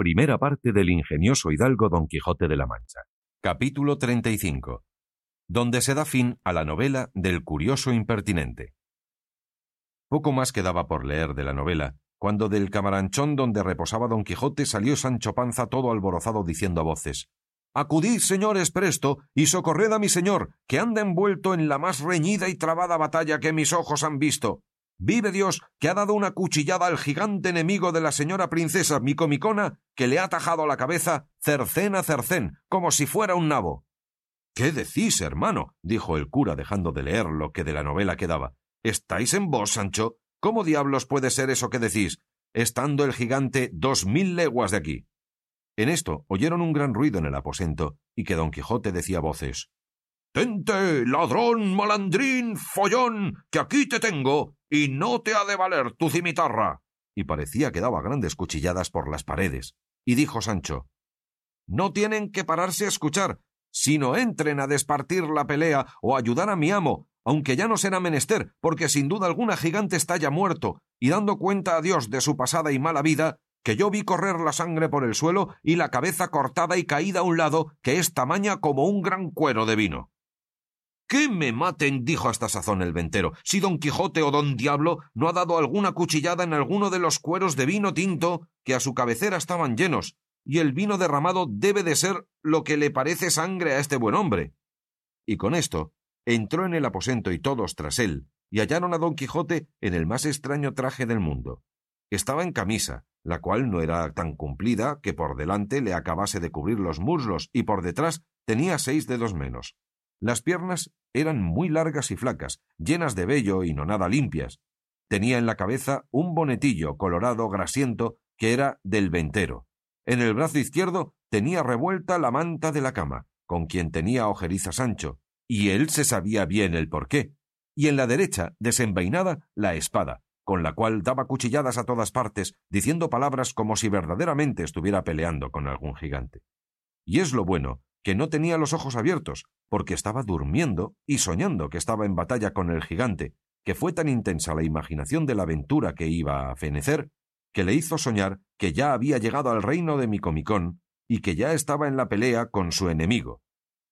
Primera parte del ingenioso hidalgo Don Quijote de la Mancha. Capítulo 35. Donde se da fin a la novela del curioso impertinente. Poco más quedaba por leer de la novela, cuando del camaranchón donde reposaba Don Quijote salió Sancho Panza todo alborozado diciendo a voces Acudid, señores, presto, y socorred a mi señor, que anda envuelto en la más reñida y trabada batalla que mis ojos han visto. Vive Dios, que ha dado una cuchillada al gigante enemigo de la señora princesa Micomicona, que le ha tajado la cabeza cercén a cercén, como si fuera un nabo. ¿Qué decís, hermano? dijo el cura dejando de leer lo que de la novela quedaba. ¿Estáis en vos, Sancho? ¿Cómo diablos puede ser eso que decís, estando el gigante dos mil leguas de aquí? En esto oyeron un gran ruido en el aposento, y que don Quijote decía voces Tente, ladrón, malandrín, follón, que aquí te tengo, y no te ha de valer tu cimitarra. Y parecía que daba grandes cuchilladas por las paredes. Y dijo Sancho No tienen que pararse a escuchar, sino entren a despartir la pelea o ayudar a mi amo, aunque ya no será menester, porque sin duda alguna gigante está ya muerto, y dando cuenta a Dios de su pasada y mala vida, que yo vi correr la sangre por el suelo y la cabeza cortada y caída a un lado, que es tamaña como un gran cuero de vino. —¡Que me maten! dijo hasta sazón el ventero. Si don Quijote o don Diablo no ha dado alguna cuchillada en alguno de los cueros de vino tinto que a su cabecera estaban llenos, y el vino derramado debe de ser lo que le parece sangre a este buen hombre. Y con esto entró en el aposento y todos tras él, y hallaron a don Quijote en el más extraño traje del mundo. Estaba en camisa, la cual no era tan cumplida que por delante le acabase de cubrir los muslos y por detrás tenía seis dedos menos. Las piernas eran muy largas y flacas, llenas de vello y no nada limpias. Tenía en la cabeza un bonetillo colorado grasiento que era del ventero. En el brazo izquierdo tenía revuelta la manta de la cama, con quien tenía ojeriza Sancho, y él se sabía bien el porqué. Y en la derecha, desenvainada, la espada, con la cual daba cuchilladas a todas partes, diciendo palabras como si verdaderamente estuviera peleando con algún gigante. Y es lo bueno que no tenía los ojos abiertos, porque estaba durmiendo y soñando que estaba en batalla con el gigante, que fue tan intensa la imaginación de la aventura que iba a fenecer, que le hizo soñar que ya había llegado al reino de Micomicón y que ya estaba en la pelea con su enemigo,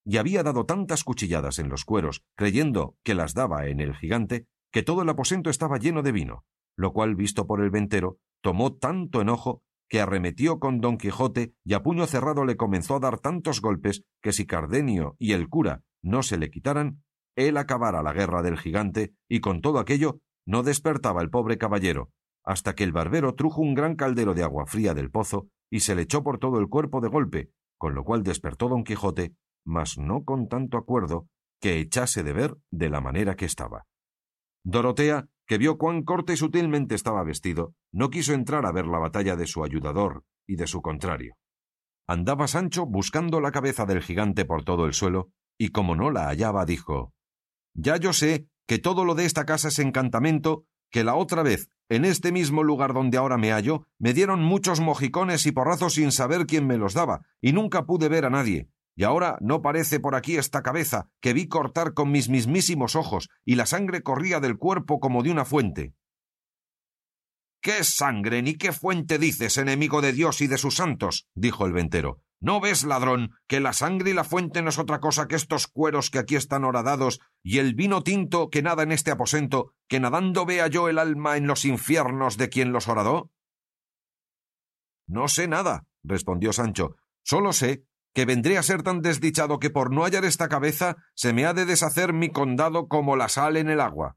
y había dado tantas cuchilladas en los cueros, creyendo que las daba en el gigante, que todo el aposento estaba lleno de vino, lo cual, visto por el ventero, tomó tanto enojo que arremetió con don Quijote y a puño cerrado le comenzó a dar tantos golpes que si Cardenio y el cura no se le quitaran, él acabara la guerra del gigante y con todo aquello no despertaba el pobre caballero, hasta que el barbero trujo un gran caldero de agua fría del pozo y se le echó por todo el cuerpo de golpe, con lo cual despertó don Quijote, mas no con tanto acuerdo que echase de ver de la manera que estaba. Dorotea que vio cuán corte y sutilmente estaba vestido, no quiso entrar a ver la batalla de su ayudador y de su contrario. Andaba Sancho buscando la cabeza del gigante por todo el suelo, y como no la hallaba, dijo Ya yo sé que todo lo de esta casa es encantamento, que la otra vez, en este mismo lugar donde ahora me hallo, me dieron muchos mojicones y porrazos sin saber quién me los daba, y nunca pude ver a nadie, y ahora no parece por aquí esta cabeza que vi cortar con mis mismísimos ojos, y la sangre corría del cuerpo como de una fuente. ¿Qué sangre ni qué fuente dices, enemigo de Dios y de sus santos? dijo el ventero. ¿No ves, ladrón, que la sangre y la fuente no es otra cosa que estos cueros que aquí están horadados y el vino tinto que nada en este aposento, que nadando vea yo el alma en los infiernos de quien los horadó? No sé nada, respondió Sancho, solo sé que vendré a ser tan desdichado que por no hallar esta cabeza se me ha de deshacer mi condado como la sal en el agua.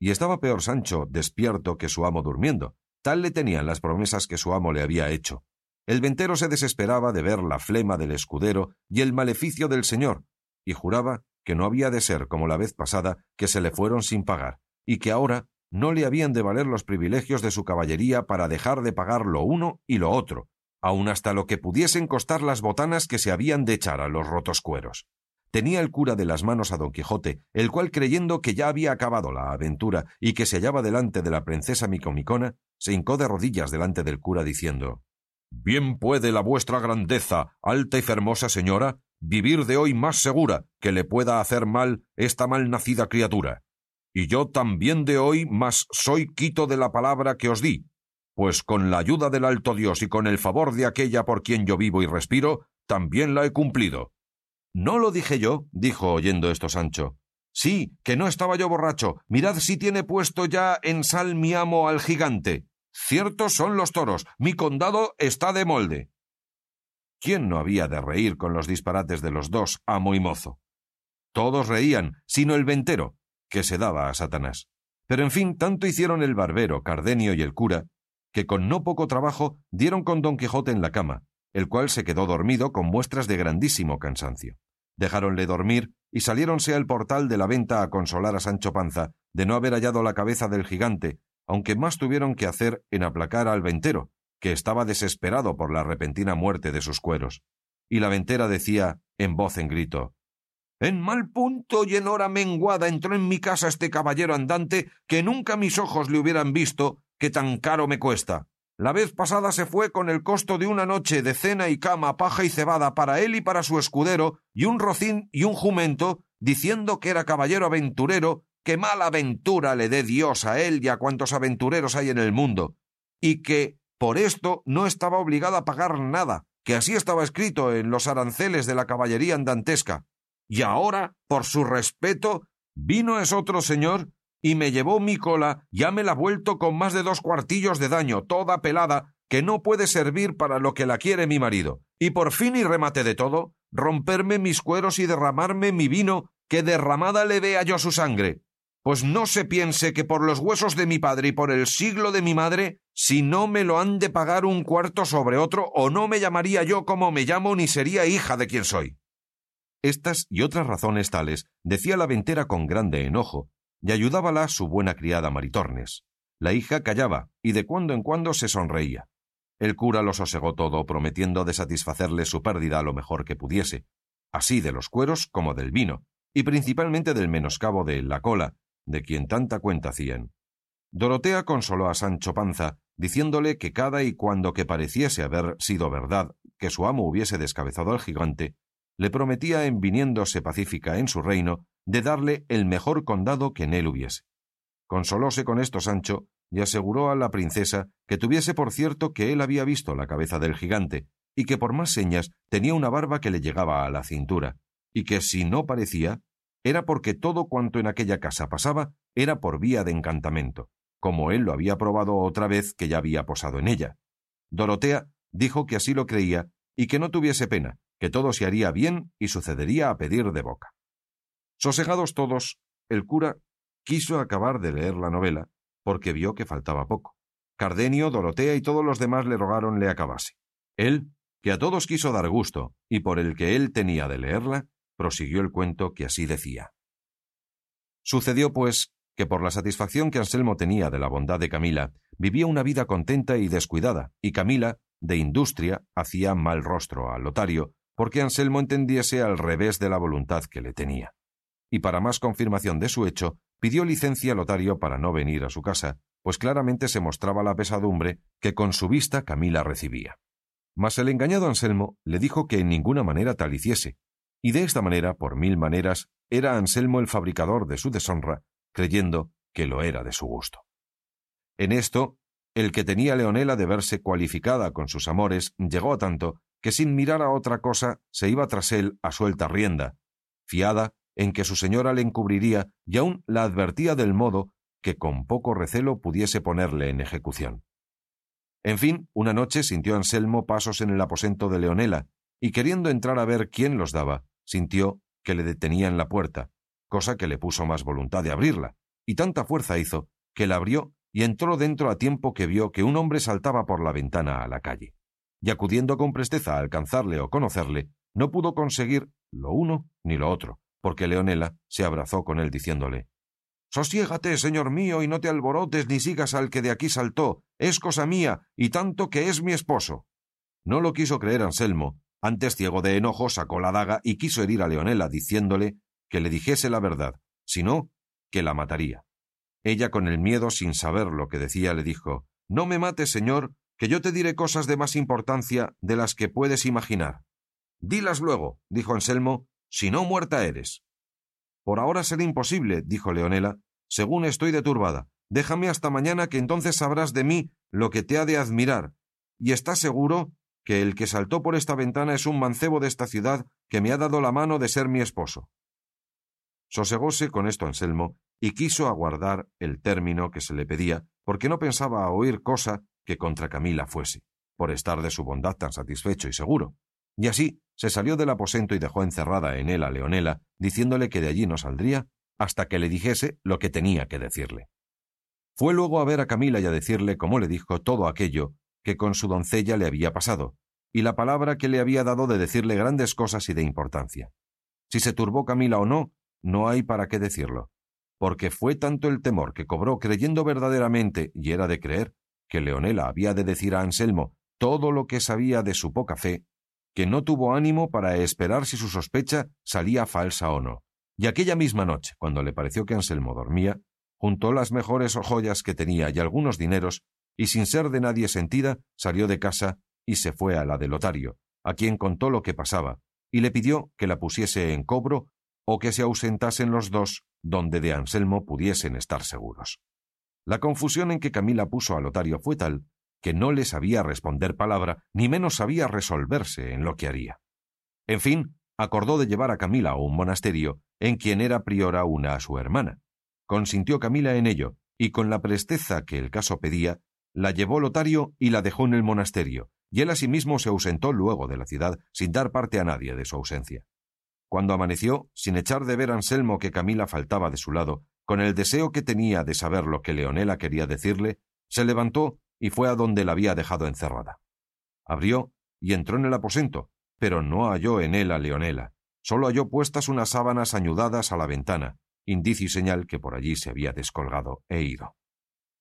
Y estaba peor Sancho despierto que su amo durmiendo, tal le tenían las promesas que su amo le había hecho. El ventero se desesperaba de ver la flema del escudero y el maleficio del señor, y juraba que no había de ser como la vez pasada que se le fueron sin pagar, y que ahora no le habían de valer los privilegios de su caballería para dejar de pagar lo uno y lo otro, aun hasta lo que pudiesen costar las botanas que se habían de echar a los rotos cueros. Tenía el cura de las manos a don Quijote, el cual creyendo que ya había acabado la aventura y que se hallaba delante de la princesa Micomicona, se hincó de rodillas delante del cura diciendo Bien puede la vuestra grandeza, alta y fermosa señora, vivir de hoy más segura que le pueda hacer mal esta mal nacida criatura. Y yo también de hoy más soy quito de la palabra que os di, pues con la ayuda del alto Dios y con el favor de aquella por quien yo vivo y respiro, también la he cumplido. No lo dije yo, dijo oyendo esto Sancho. Sí, que no estaba yo borracho. Mirad si tiene puesto ya en sal mi amo al gigante. Ciertos son los toros. Mi condado está de molde. ¿Quién no había de reír con los disparates de los dos, amo y mozo? Todos reían, sino el ventero, que se daba a Satanás. Pero en fin, tanto hicieron el barbero, Cardenio y el cura, que con no poco trabajo dieron con don Quijote en la cama, el cual se quedó dormido con muestras de grandísimo cansancio. Dejáronle dormir y saliéronse al portal de la venta a consolar a Sancho Panza de no haber hallado la cabeza del gigante, aunque más tuvieron que hacer en aplacar al ventero, que estaba desesperado por la repentina muerte de sus cueros. Y la ventera decía, en voz en grito, En mal punto y en hora menguada entró en mi casa este caballero andante que nunca mis ojos le hubieran visto, que tan caro me cuesta. La vez pasada se fue con el costo de una noche de cena y cama, paja y cebada para él y para su escudero, y un rocín y un jumento, diciendo que era caballero aventurero que mala aventura le dé Dios a él y a cuantos aventureros hay en el mundo, y que por esto no estaba obligado a pagar nada, que así estaba escrito en los aranceles de la caballería andantesca. Y ahora, por su respeto, vino es otro señor y me llevó mi cola, ya me la vuelto con más de dos cuartillos de daño, toda pelada, que no puede servir para lo que la quiere mi marido. Y por fin y remate de todo, romperme mis cueros y derramarme mi vino, que derramada le vea yo su sangre pues no se piense que por los huesos de mi padre y por el siglo de mi madre, si no me lo han de pagar un cuarto sobre otro, o no me llamaría yo como me llamo ni sería hija de quien soy. Estas y otras razones tales decía la ventera con grande enojo, y ayudábala su buena criada Maritornes. La hija callaba, y de cuando en cuando se sonreía. El cura lo sosegó todo, prometiendo de satisfacerle su pérdida lo mejor que pudiese, así de los cueros como del vino, y principalmente del menoscabo de la cola, de quien tanta cuenta hacían. Dorotea consoló a Sancho Panza, diciéndole que cada y cuando que pareciese haber sido verdad que su amo hubiese descabezado al gigante, le prometía en viniéndose pacífica en su reino de darle el mejor condado que en él hubiese. Consolóse con esto Sancho y aseguró a la princesa que tuviese por cierto que él había visto la cabeza del gigante y que por más señas tenía una barba que le llegaba a la cintura, y que si no parecía, era porque todo cuanto en aquella casa pasaba era por vía de encantamento, como él lo había probado otra vez que ya había posado en ella. Dorotea dijo que así lo creía y que no tuviese pena, que todo se haría bien y sucedería a pedir de boca. Sosegados todos, el cura quiso acabar de leer la novela, porque vio que faltaba poco. Cardenio, Dorotea y todos los demás le rogaron le acabase. Él, que a todos quiso dar gusto, y por el que él tenía de leerla, prosiguió el cuento que así decía. Sucedió, pues, que por la satisfacción que Anselmo tenía de la bondad de Camila, vivía una vida contenta y descuidada, y Camila, de industria, hacía mal rostro a Lotario, porque Anselmo entendiese al revés de la voluntad que le tenía. Y para más confirmación de su hecho, pidió licencia a Lotario para no venir a su casa, pues claramente se mostraba la pesadumbre que con su vista Camila recibía. Mas el engañado Anselmo le dijo que en ninguna manera tal hiciese, y de esta manera, por mil maneras, era Anselmo el fabricador de su deshonra, creyendo que lo era de su gusto. En esto, el que tenía Leonela de verse cualificada con sus amores llegó a tanto que sin mirar a otra cosa se iba tras él a suelta rienda, fiada en que su señora le encubriría y aún la advertía del modo que con poco recelo pudiese ponerle en ejecución. En fin, una noche sintió Anselmo pasos en el aposento de Leonela, y queriendo entrar a ver quién los daba, sintió que le detenía en la puerta, cosa que le puso más voluntad de abrirla, y tanta fuerza hizo que la abrió y entró dentro a tiempo que vio que un hombre saltaba por la ventana a la calle. Y acudiendo con presteza a alcanzarle o conocerle, no pudo conseguir lo uno ni lo otro, porque Leonela se abrazó con él diciéndole Sosiégate, señor mío, y no te alborotes ni sigas al que de aquí saltó. Es cosa mía, y tanto que es mi esposo. No lo quiso creer Anselmo. Antes, ciego de enojo, sacó la daga y quiso herir a Leonela, diciéndole que le dijese la verdad, si no, que la mataría. Ella, con el miedo, sin saber lo que decía, le dijo No me mates, señor, que yo te diré cosas de más importancia de las que puedes imaginar. Dilas luego, dijo Anselmo, si no muerta eres. Por ahora será imposible, dijo Leonela, según estoy deturbada. Déjame hasta mañana que entonces sabrás de mí lo que te ha de admirar. Y estás seguro que el que saltó por esta ventana es un mancebo de esta ciudad que me ha dado la mano de ser mi esposo. Sosegóse con esto Anselmo y quiso aguardar el término que se le pedía, porque no pensaba oír cosa que contra Camila fuese, por estar de su bondad tan satisfecho y seguro. Y así se salió del aposento y dejó encerrada en él a Leonela, diciéndole que de allí no saldría hasta que le dijese lo que tenía que decirle. Fue luego a ver a Camila y a decirle, como le dijo, todo aquello que con su doncella le había pasado, y la palabra que le había dado de decirle grandes cosas y de importancia. Si se turbó Camila o no, no hay para qué decirlo, porque fue tanto el temor que cobró creyendo verdaderamente, y era de creer, que Leonela había de decir a Anselmo todo lo que sabía de su poca fe, que no tuvo ánimo para esperar si su sospecha salía falsa o no. Y aquella misma noche, cuando le pareció que Anselmo dormía, juntó las mejores joyas que tenía y algunos dineros, y sin ser de nadie sentida, salió de casa y se fue a la de Lotario, a quien contó lo que pasaba, y le pidió que la pusiese en cobro o que se ausentasen los dos donde de Anselmo pudiesen estar seguros. La confusión en que Camila puso a Lotario fue tal que no le sabía responder palabra, ni menos sabía resolverse en lo que haría. En fin, acordó de llevar a Camila a un monasterio en quien era priora una a su hermana. Consintió Camila en ello, y con la presteza que el caso pedía, la llevó Lotario y la dejó en el monasterio, y él asimismo se ausentó luego de la ciudad sin dar parte a nadie de su ausencia. Cuando amaneció, sin echar de ver Anselmo que Camila faltaba de su lado, con el deseo que tenía de saber lo que Leonela quería decirle, se levantó y fue a donde la había dejado encerrada. Abrió y entró en el aposento, pero no halló en él a Leonela, solo halló puestas unas sábanas añudadas a la ventana, indicio y señal que por allí se había descolgado e ido.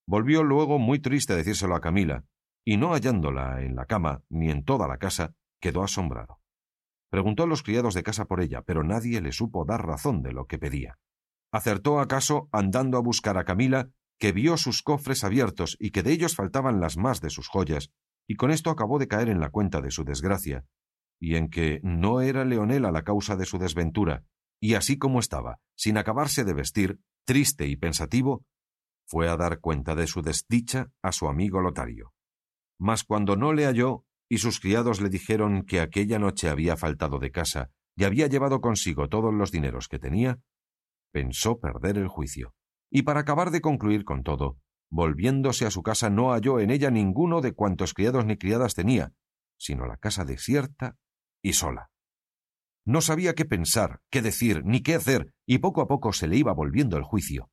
Volvió luego muy triste a decírselo a Camila, y no hallándola en la cama ni en toda la casa, quedó asombrado. Preguntó a los criados de casa por ella, pero nadie le supo dar razón de lo que pedía. Acertó acaso, andando a buscar a Camila, que vio sus cofres abiertos y que de ellos faltaban las más de sus joyas, y con esto acabó de caer en la cuenta de su desgracia, y en que no era Leonela la causa de su desventura, y así como estaba, sin acabarse de vestir, triste y pensativo, fue a dar cuenta de su desdicha a su amigo Lotario. Mas cuando no le halló, y sus criados le dijeron que aquella noche había faltado de casa y había llevado consigo todos los dineros que tenía, pensó perder el juicio y para acabar de concluir con todo, volviéndose a su casa no halló en ella ninguno de cuantos criados ni criadas tenía, sino la casa desierta y sola. No sabía qué pensar, qué decir, ni qué hacer, y poco a poco se le iba volviendo el juicio.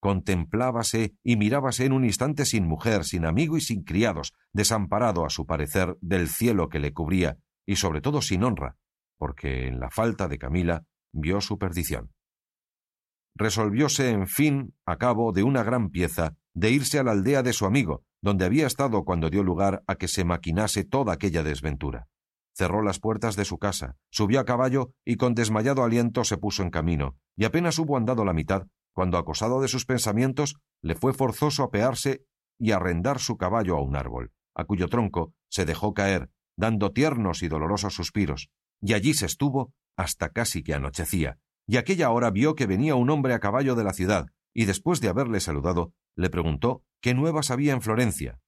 Contemplábase y mirábase en un instante sin mujer, sin amigo y sin criados, desamparado a su parecer del cielo que le cubría, y sobre todo sin honra, porque en la falta de Camila vio su perdición resolvióse, en fin, a cabo de una gran pieza, de irse a la aldea de su amigo, donde había estado cuando dio lugar a que se maquinase toda aquella desventura. Cerró las puertas de su casa, subió a caballo y con desmayado aliento se puso en camino, y apenas hubo andado la mitad, cuando acosado de sus pensamientos, le fue forzoso apearse y arrendar su caballo a un árbol, a cuyo tronco se dejó caer, dando tiernos y dolorosos suspiros, y allí se estuvo hasta casi que anochecía, y aquella hora vio que venía un hombre a caballo de la ciudad, y después de haberle saludado, le preguntó qué nuevas había en Florencia.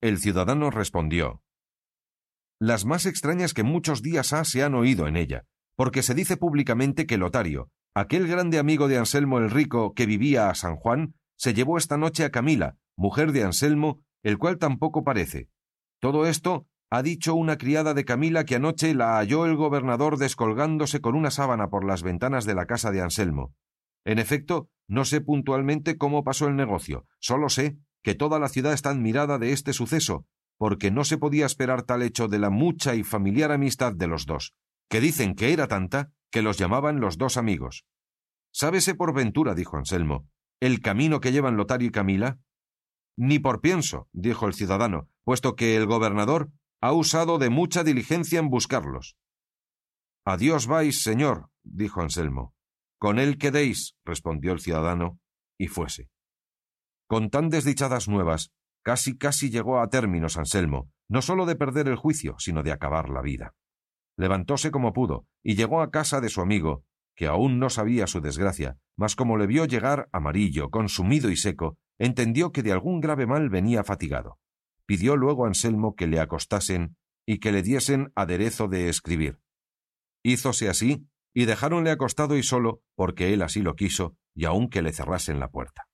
El ciudadano respondió las más extrañas que muchos días ha se han oído en ella, porque se dice públicamente que Lotario, aquel grande amigo de Anselmo el Rico que vivía a San Juan, se llevó esta noche a Camila, mujer de Anselmo, el cual tampoco parece. Todo esto ha dicho una criada de Camila que anoche la halló el gobernador descolgándose con una sábana por las ventanas de la casa de Anselmo. En efecto, no sé puntualmente cómo pasó el negocio, solo sé que toda la ciudad está admirada de este suceso, porque no se podía esperar tal hecho de la mucha y familiar amistad de los dos, que dicen que era tanta que los llamaban los dos amigos. Sábese por ventura, dijo Anselmo, el camino que llevan Lotario y Camila? Ni por pienso, dijo el ciudadano, puesto que el gobernador ha usado de mucha diligencia en buscarlos. Adiós vais, señor, dijo Anselmo. Con él quedéis, respondió el ciudadano, y fuese. Con tan desdichadas nuevas, casi casi llegó a términos Anselmo, no sólo de perder el juicio, sino de acabar la vida. Levantóse como pudo, y llegó a casa de su amigo, que aún no sabía su desgracia, mas como le vio llegar amarillo, consumido y seco, entendió que de algún grave mal venía fatigado. Pidió luego a Anselmo que le acostasen y que le diesen aderezo de escribir. Hízose así, y dejáronle acostado y solo, porque él así lo quiso, y aun que le cerrasen la puerta.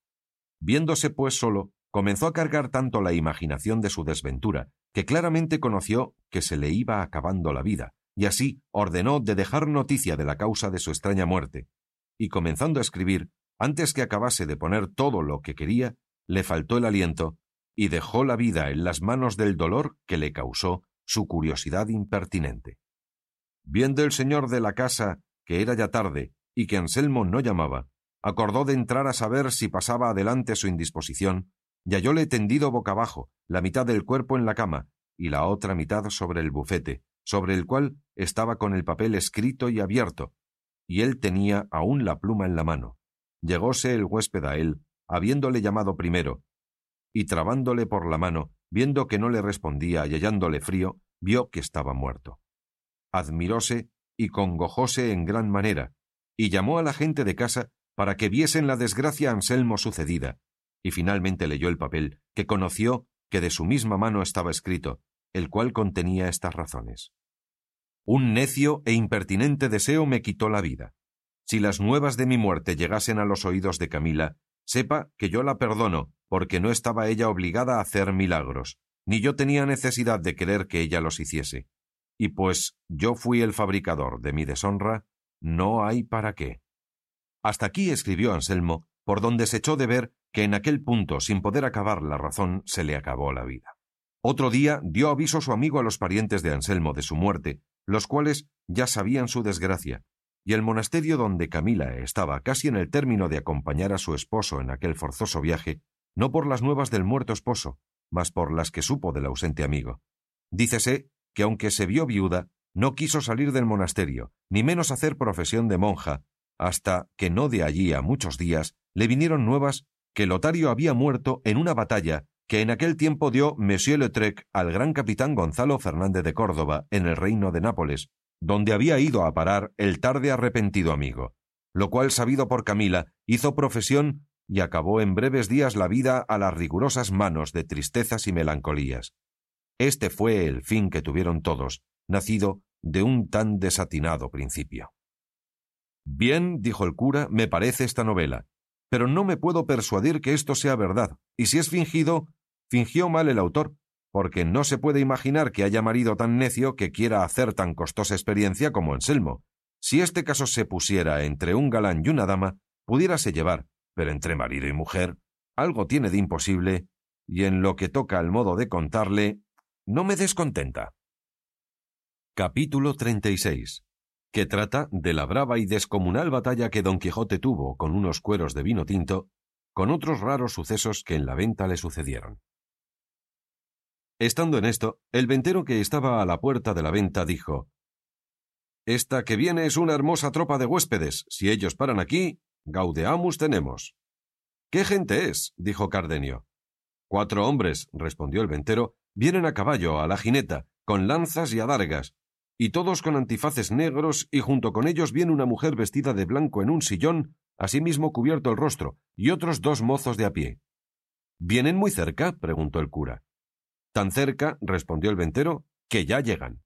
Viéndose pues solo, comenzó a cargar tanto la imaginación de su desventura, que claramente conoció que se le iba acabando la vida, y así ordenó de dejar noticia de la causa de su extraña muerte, y comenzando a escribir, antes que acabase de poner todo lo que quería, le faltó el aliento, y dejó la vida en las manos del dolor que le causó su curiosidad impertinente. Viendo el señor de la casa que era ya tarde y que Anselmo no llamaba, acordó de entrar a saber si pasaba adelante su indisposición, y hallóle tendido boca abajo, la mitad del cuerpo en la cama y la otra mitad sobre el bufete, sobre el cual estaba con el papel escrito y abierto, y él tenía aún la pluma en la mano. Llegóse el huésped a él, habiéndole llamado primero, y trabándole por la mano, viendo que no le respondía y hallándole frío, vio que estaba muerto. Admiróse y congojóse en gran manera, y llamó a la gente de casa para que viesen la desgracia Anselmo sucedida, y finalmente leyó el papel, que conoció que de su misma mano estaba escrito, el cual contenía estas razones. Un necio e impertinente deseo me quitó la vida. Si las nuevas de mi muerte llegasen a los oídos de Camila, sepa que yo la perdono, porque no estaba ella obligada a hacer milagros, ni yo tenía necesidad de querer que ella los hiciese. Y pues yo fui el fabricador de mi deshonra, no hay para qué. Hasta aquí escribió Anselmo, por donde se echó de ver que en aquel punto, sin poder acabar la razón, se le acabó la vida. Otro día dio aviso su amigo a los parientes de Anselmo de su muerte, los cuales ya sabían su desgracia, y el monasterio donde Camila estaba casi en el término de acompañar a su esposo en aquel forzoso viaje, no por las nuevas del muerto esposo, mas por las que supo del ausente amigo. Dícese que aunque se vio viuda, no quiso salir del monasterio, ni menos hacer profesión de monja, hasta que no de allí a muchos días le vinieron nuevas que Lotario había muerto en una batalla que en aquel tiempo dio Monsieur Letrec al gran capitán Gonzalo Fernández de Córdoba en el reino de Nápoles, donde había ido a parar el tarde arrepentido amigo, lo cual sabido por Camila hizo profesión y acabó en breves días la vida a las rigurosas manos de tristezas y melancolías. Este fue el fin que tuvieron todos, nacido de un tan desatinado principio. Bien, dijo el cura, me parece esta novela, pero no me puedo persuadir que esto sea verdad, y si es fingido, fingió mal el autor, porque no se puede imaginar que haya marido tan necio que quiera hacer tan costosa experiencia como Anselmo. Si este caso se pusiera entre un galán y una dama, pudiérase llevar, pero entre marido y mujer, algo tiene de imposible, y en lo que toca al modo de contarle, no me descontenta. Capítulo 36 que trata de la brava y descomunal batalla que don Quijote tuvo con unos cueros de vino tinto, con otros raros sucesos que en la venta le sucedieron. Estando en esto, el ventero que estaba a la puerta de la venta dijo Esta que viene es una hermosa tropa de huéspedes. Si ellos paran aquí, gaudeamus tenemos. ¿Qué gente es? dijo Cardenio. Cuatro hombres, respondió el ventero, vienen a caballo, a la jineta, con lanzas y adargas, y todos con antifaces negros, y junto con ellos viene una mujer vestida de blanco en un sillón, asimismo cubierto el rostro, y otros dos mozos de a pie. ¿Vienen muy cerca? preguntó el cura. Tan cerca, respondió el ventero, que ya llegan.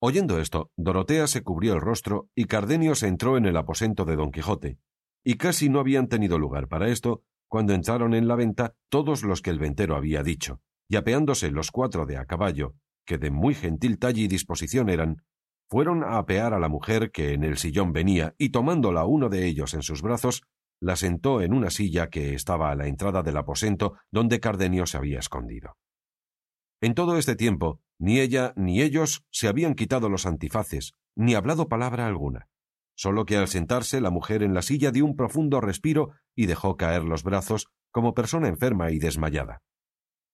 Oyendo esto, Dorotea se cubrió el rostro y Cardenio se entró en el aposento de don Quijote, y casi no habían tenido lugar para esto cuando entraron en la venta todos los que el ventero había dicho, y apeándose los cuatro de a caballo, que de muy gentil talle y disposición eran, fueron a apear a la mujer que en el sillón venía, y tomándola uno de ellos en sus brazos, la sentó en una silla que estaba a la entrada del aposento donde Cardenio se había escondido. En todo este tiempo, ni ella ni ellos se habían quitado los antifaces, ni hablado palabra alguna. Solo que al sentarse la mujer en la silla dio un profundo respiro y dejó caer los brazos como persona enferma y desmayada.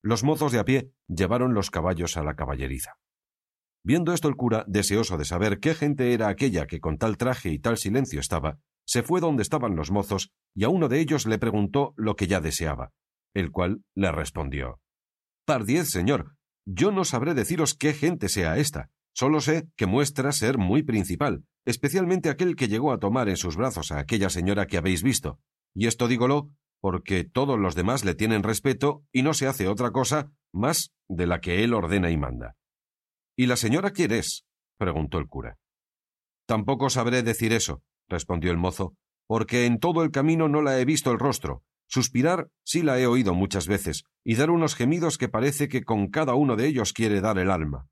Los mozos de a pie llevaron los caballos a la caballeriza. Viendo esto el cura, deseoso de saber qué gente era aquella que con tal traje y tal silencio estaba, se fue donde estaban los mozos y a uno de ellos le preguntó lo que ya deseaba, el cual le respondió Pardiez, señor, yo no sabré deciros qué gente sea esta, solo sé que muestra ser muy principal, especialmente aquel que llegó a tomar en sus brazos a aquella señora que habéis visto. Y esto dígolo porque todos los demás le tienen respeto y no se hace otra cosa más de la que él ordena y manda. ¿Y la señora quién es? preguntó el cura. Tampoco sabré decir eso, respondió el mozo, porque en todo el camino no la he visto el rostro, Suspirar sí la he oído muchas veces, y dar unos gemidos que parece que con cada uno de ellos quiere dar el alma.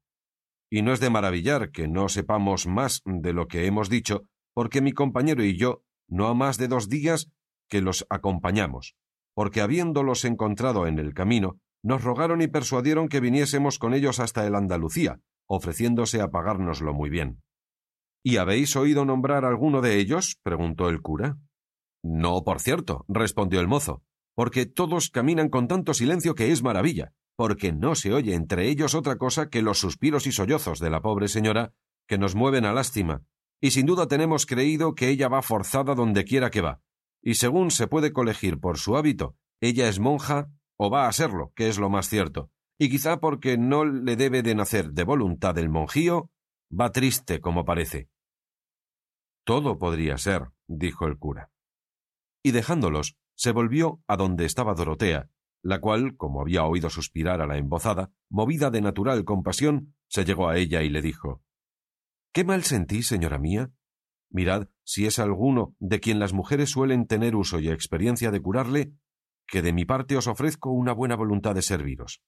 Y no es de maravillar que no sepamos más de lo que hemos dicho, porque mi compañero y yo no ha más de dos días que los acompañamos, porque habiéndolos encontrado en el camino, nos rogaron y persuadieron que viniésemos con ellos hasta el Andalucía, ofreciéndose a pagárnoslo muy bien. ¿Y habéis oído nombrar alguno de ellos? preguntó el cura. No, por cierto, respondió el mozo, porque todos caminan con tanto silencio que es maravilla, porque no se oye entre ellos otra cosa que los suspiros y sollozos de la pobre señora, que nos mueven a lástima, y sin duda tenemos creído que ella va forzada donde quiera que va, y según se puede colegir por su hábito, ella es monja o va a serlo, que es lo más cierto, y quizá porque no le debe de nacer de voluntad el monjío, va triste como parece. Todo podría ser, dijo el cura y dejándolos, se volvió a donde estaba Dorotea, la cual, como había oído suspirar a la embozada, movida de natural compasión, se llegó a ella y le dijo ¿Qué mal sentí, señora mía? Mirad si es alguno de quien las mujeres suelen tener uso y experiencia de curarle, que de mi parte os ofrezco una buena voluntad de serviros.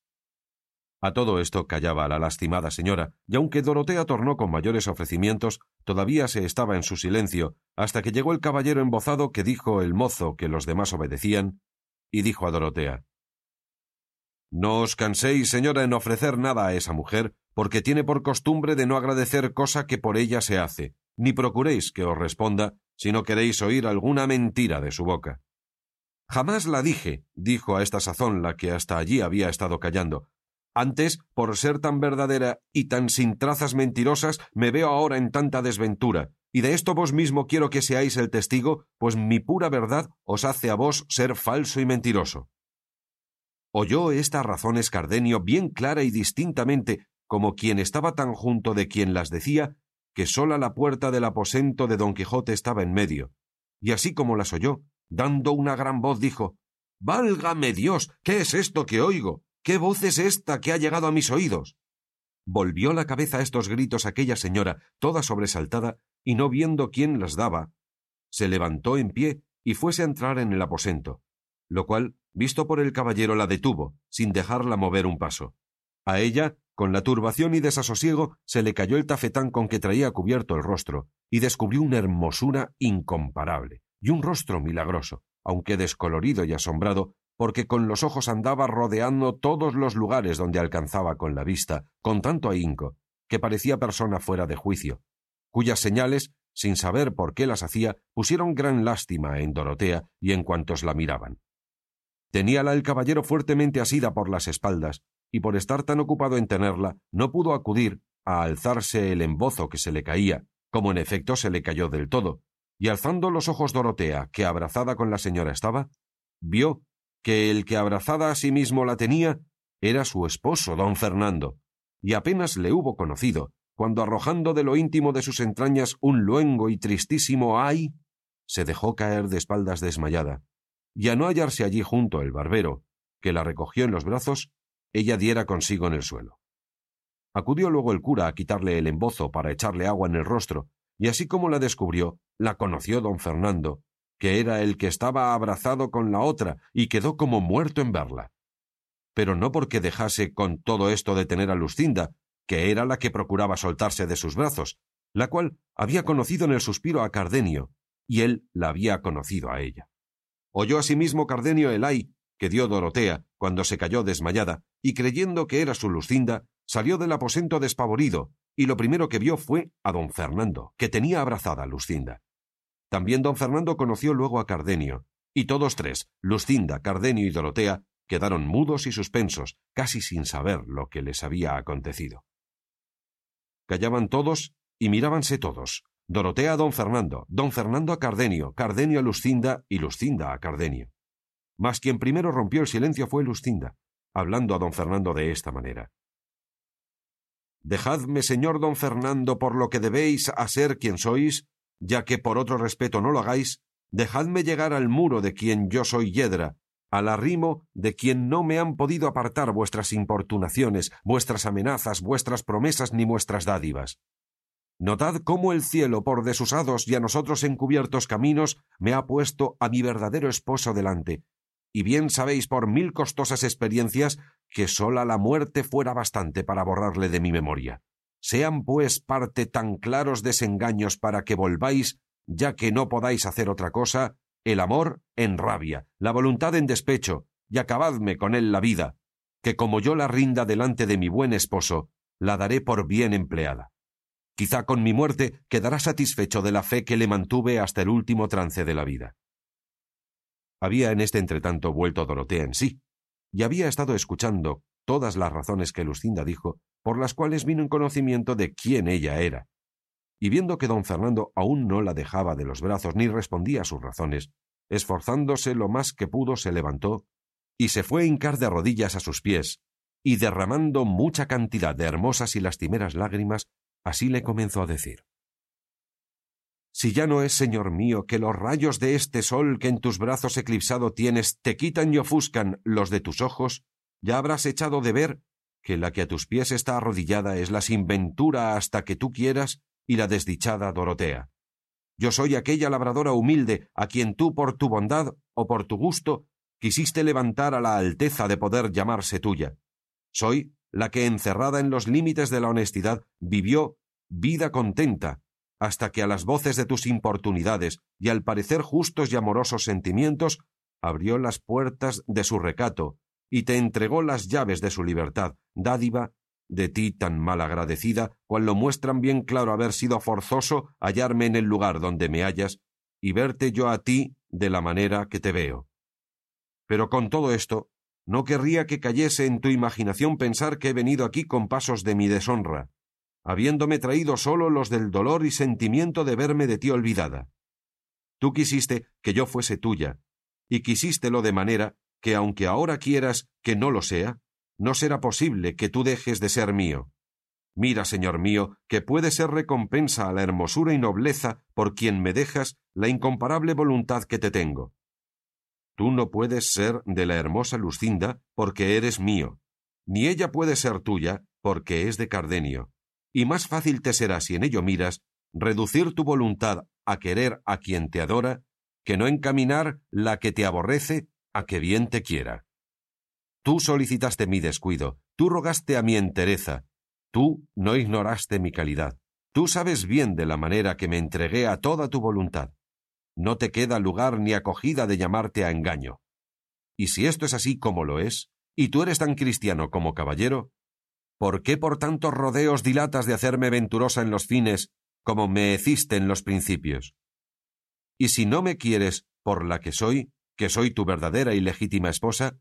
A todo esto callaba la lastimada señora, y aunque Dorotea tornó con mayores ofrecimientos, todavía se estaba en su silencio, hasta que llegó el caballero embozado que dijo el mozo que los demás obedecían, y dijo a Dorotea No os canséis, señora, en ofrecer nada a esa mujer, porque tiene por costumbre de no agradecer cosa que por ella se hace, ni procuréis que os responda si no queréis oír alguna mentira de su boca. Jamás la dije, dijo a esta sazón la que hasta allí había estado callando, antes, por ser tan verdadera y tan sin trazas mentirosas, me veo ahora en tanta desventura, y de esto vos mismo quiero que seáis el testigo, pues mi pura verdad os hace a vos ser falso y mentiroso. Oyó estas razones Cardenio bien clara y distintamente, como quien estaba tan junto de quien las decía, que sola la puerta del aposento de don Quijote estaba en medio, y así como las oyó, dando una gran voz, dijo Válgame Dios. ¿Qué es esto que oigo? ¿Qué voz es esta que ha llegado a mis oídos? Volvió la cabeza a estos gritos aquella señora, toda sobresaltada, y no viendo quién las daba, se levantó en pie y fuese a entrar en el aposento, lo cual, visto por el caballero, la detuvo, sin dejarla mover un paso. A ella, con la turbación y desasosiego, se le cayó el tafetán con que traía cubierto el rostro, y descubrió una hermosura incomparable, y un rostro milagroso, aunque descolorido y asombrado, porque con los ojos andaba rodeando todos los lugares donde alcanzaba con la vista, con tanto ahínco, que parecía persona fuera de juicio, cuyas señales, sin saber por qué las hacía, pusieron gran lástima en Dorotea y en cuantos la miraban. Teníala el caballero fuertemente asida por las espaldas, y por estar tan ocupado en tenerla, no pudo acudir a alzarse el embozo que se le caía, como en efecto se le cayó del todo, y alzando los ojos Dorotea, que abrazada con la señora estaba, vio que el que abrazada a sí mismo la tenía era su esposo, don Fernando, y apenas le hubo conocido, cuando arrojando de lo íntimo de sus entrañas un luengo y tristísimo ay, se dejó caer de espaldas desmayada, y a no hallarse allí junto el barbero, que la recogió en los brazos, ella diera consigo en el suelo. Acudió luego el cura a quitarle el embozo para echarle agua en el rostro, y así como la descubrió, la conoció don Fernando, que era el que estaba abrazado con la otra, y quedó como muerto en verla. Pero no porque dejase con todo esto de tener a Lucinda, que era la que procuraba soltarse de sus brazos, la cual había conocido en el suspiro a Cardenio, y él la había conocido a ella. Oyó asimismo Cardenio el ay que dio Dorotea cuando se cayó desmayada, y creyendo que era su Lucinda, salió del aposento despavorido, y lo primero que vio fue a don Fernando, que tenía abrazada a Lucinda. También don Fernando conoció luego a Cardenio, y todos tres, Lucinda, Cardenio y Dorotea, quedaron mudos y suspensos, casi sin saber lo que les había acontecido. Callaban todos y mirábanse todos. Dorotea a don Fernando, don Fernando a Cardenio, Cardenio a Lucinda y Lucinda a Cardenio. Mas quien primero rompió el silencio fue Lucinda, hablando a don Fernando de esta manera. Dejadme, señor don Fernando, por lo que debéis a ser quien sois, ya que por otro respeto no lo hagáis, dejadme llegar al muro de quien yo soy yedra, al arrimo de quien no me han podido apartar vuestras importunaciones, vuestras amenazas, vuestras promesas ni vuestras dádivas. Notad cómo el cielo, por desusados y a nosotros encubiertos caminos, me ha puesto a mi verdadero esposo delante, y bien sabéis por mil costosas experiencias que sola la muerte fuera bastante para borrarle de mi memoria. Sean, pues, parte tan claros desengaños para que volváis, ya que no podáis hacer otra cosa, el amor en rabia, la voluntad en despecho, y acabadme con él la vida, que como yo la rinda delante de mi buen esposo, la daré por bien empleada. Quizá con mi muerte quedará satisfecho de la fe que le mantuve hasta el último trance de la vida. Había en este entretanto vuelto Dorotea en sí, y había estado escuchando todas las razones que Lucinda dijo, por las cuales vino en conocimiento de quién ella era. Y viendo que don Fernando aún no la dejaba de los brazos ni respondía a sus razones, esforzándose lo más que pudo, se levantó y se fue a hincar de rodillas a sus pies, y derramando mucha cantidad de hermosas y lastimeras lágrimas, así le comenzó a decir si ya no es, Señor mío, que los rayos de este sol que en tus brazos eclipsado tienes te quitan y ofuscan los de tus ojos, ya habrás echado de ver que la que a tus pies está arrodillada es la sin ventura hasta que tú quieras y la desdichada Dorotea. Yo soy aquella labradora humilde a quien tú por tu bondad o por tu gusto quisiste levantar a la alteza de poder llamarse tuya. Soy la que encerrada en los límites de la honestidad vivió vida contenta, hasta que a las voces de tus importunidades y al parecer justos y amorosos sentimientos, abrió las puertas de su recato y te entregó las llaves de su libertad, dádiva de ti tan mal agradecida, cual lo muestran bien claro haber sido forzoso hallarme en el lugar donde me hallas y verte yo a ti de la manera que te veo. Pero con todo esto, no querría que cayese en tu imaginación pensar que he venido aquí con pasos de mi deshonra, habiéndome traído solo los del dolor y sentimiento de verme de ti olvidada. Tú quisiste que yo fuese tuya, y quisístelo de manera que aunque ahora quieras que no lo sea, no será posible que tú dejes de ser mío. Mira, Señor mío, que puede ser recompensa a la hermosura y nobleza por quien me dejas la incomparable voluntad que te tengo. Tú no puedes ser de la hermosa Lucinda porque eres mío, ni ella puede ser tuya porque es de Cardenio y más fácil te será si en ello miras reducir tu voluntad a querer a quien te adora, que no encaminar la que te aborrece a que bien te quiera. Tú solicitaste mi descuido, tú rogaste a mi entereza, tú no ignoraste mi calidad, tú sabes bien de la manera que me entregué a toda tu voluntad. No te queda lugar ni acogida de llamarte a engaño. Y si esto es así como lo es, y tú eres tan cristiano como caballero, ¿Por qué por tantos rodeos dilatas de hacerme venturosa en los fines, como me heciste en los principios? Y si no me quieres por la que soy, que soy tu verdadera y legítima esposa,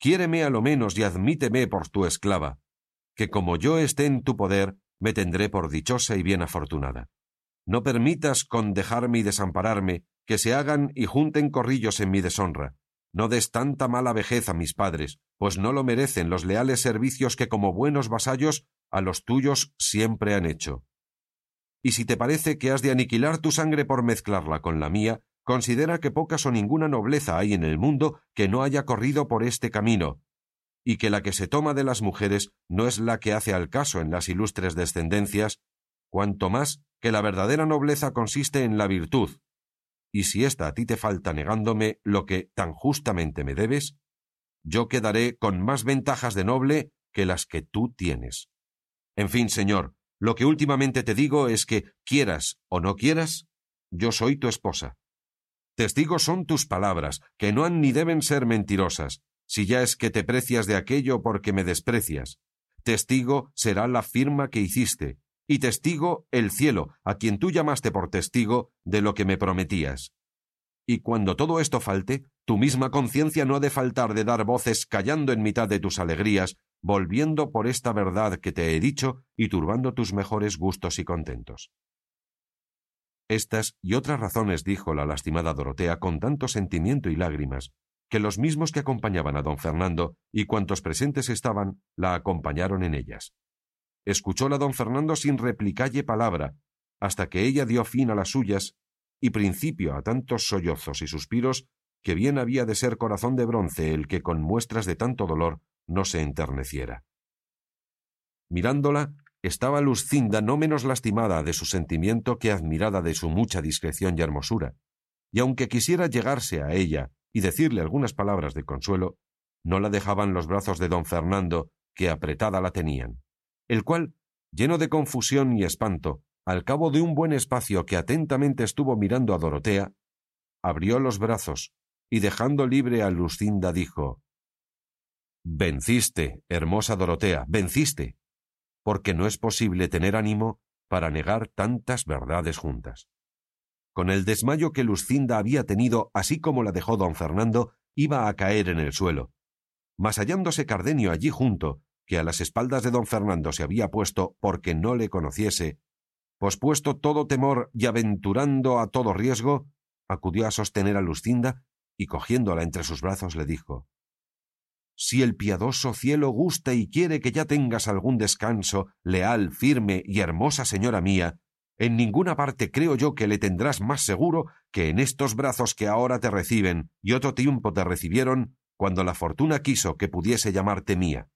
quiéreme a lo menos y admíteme por tu esclava, que como yo esté en tu poder, me tendré por dichosa y bien afortunada. No permitas con dejarme y desampararme que se hagan y junten corrillos en mi deshonra, no des tanta mala vejez a mis padres, pues no lo merecen los leales servicios que como buenos vasallos a los tuyos siempre han hecho. Y si te parece que has de aniquilar tu sangre por mezclarla con la mía, considera que pocas o ninguna nobleza hay en el mundo que no haya corrido por este camino, y que la que se toma de las mujeres no es la que hace al caso en las ilustres descendencias, cuanto más que la verdadera nobleza consiste en la virtud, y si ésta a ti te falta negándome lo que tan justamente me debes, yo quedaré con más ventajas de noble que las que tú tienes. En fin, señor, lo que últimamente te digo es que, quieras o no quieras, yo soy tu esposa. Testigos son tus palabras, que no han ni deben ser mentirosas, si ya es que te precias de aquello porque me desprecias. Testigo será la firma que hiciste, y testigo el cielo, a quien tú llamaste por testigo de lo que me prometías. Y cuando todo esto falte, tu misma conciencia no ha de faltar de dar voces callando en mitad de tus alegrías, volviendo por esta verdad que te he dicho y turbando tus mejores gustos y contentos. Estas y otras razones dijo la lastimada Dorotea con tanto sentimiento y lágrimas, que los mismos que acompañaban a don Fernando y cuantos presentes estaban la acompañaron en ellas. Escuchóla don Fernando sin replicalle palabra, hasta que ella dio fin a las suyas y principio a tantos sollozos y suspiros que bien había de ser corazón de bronce el que con muestras de tanto dolor no se enterneciera. Mirándola, estaba Lucinda no menos lastimada de su sentimiento que admirada de su mucha discreción y hermosura, y aunque quisiera llegarse a ella y decirle algunas palabras de consuelo, no la dejaban los brazos de don Fernando, que apretada la tenían, el cual, lleno de confusión y espanto, al cabo de un buen espacio que atentamente estuvo mirando a Dorotea, abrió los brazos y dejando libre a Lucinda dijo Venciste, hermosa Dorotea, venciste, porque no es posible tener ánimo para negar tantas verdades juntas. Con el desmayo que Lucinda había tenido, así como la dejó don Fernando, iba a caer en el suelo. Mas hallándose Cardenio allí junto, que a las espaldas de don Fernando se había puesto porque no le conociese, pospuesto todo temor y aventurando a todo riesgo, acudió a sostener a Lucinda y cogiéndola entre sus brazos le dijo si el piadoso cielo gusta y quiere que ya tengas algún descanso, leal, firme y hermosa señora mía, en ninguna parte creo yo que le tendrás más seguro que en estos brazos que ahora te reciben y otro tiempo te recibieron cuando la fortuna quiso que pudiese llamarte mía.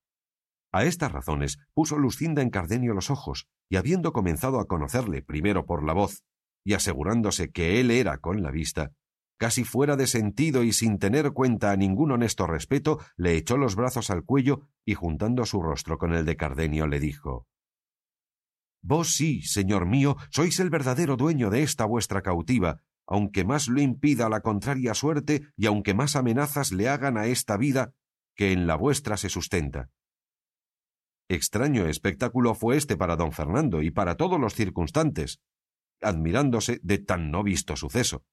A estas razones puso Lucinda en Cardenio los ojos, y habiendo comenzado a conocerle primero por la voz, y asegurándose que él era con la vista, casi fuera de sentido y sin tener cuenta a ningún honesto respeto, le echó los brazos al cuello y juntando su rostro con el de Cardenio le dijo Vos sí, señor mío, sois el verdadero dueño de esta vuestra cautiva, aunque más lo impida la contraria suerte y aunque más amenazas le hagan a esta vida que en la vuestra se sustenta. Extraño espectáculo fue este para don Fernando y para todos los circunstantes, admirándose de tan no visto suceso.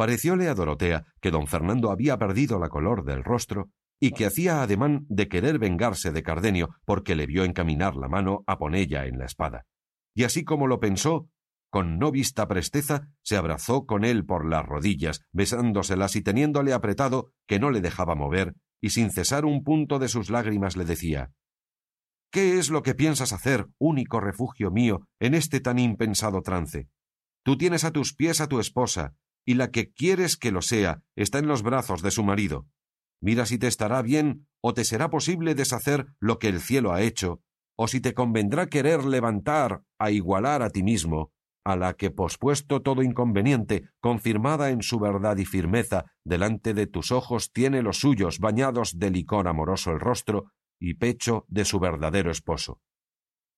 Parecióle a Dorotea que don Fernando había perdido la color del rostro y que hacía ademán de querer vengarse de Cardenio porque le vio encaminar la mano a ponella en la espada. Y así como lo pensó, con no vista presteza, se abrazó con él por las rodillas, besándoselas y teniéndole apretado, que no le dejaba mover, y sin cesar un punto de sus lágrimas le decía ¿Qué es lo que piensas hacer, único refugio mío, en este tan impensado trance? Tú tienes a tus pies a tu esposa, y la que quieres que lo sea está en los brazos de su marido. Mira si te estará bien o te será posible deshacer lo que el cielo ha hecho, o si te convendrá querer levantar a igualar a ti mismo, a la que pospuesto todo inconveniente, confirmada en su verdad y firmeza, delante de tus ojos tiene los suyos bañados de licor amoroso el rostro y pecho de su verdadero esposo.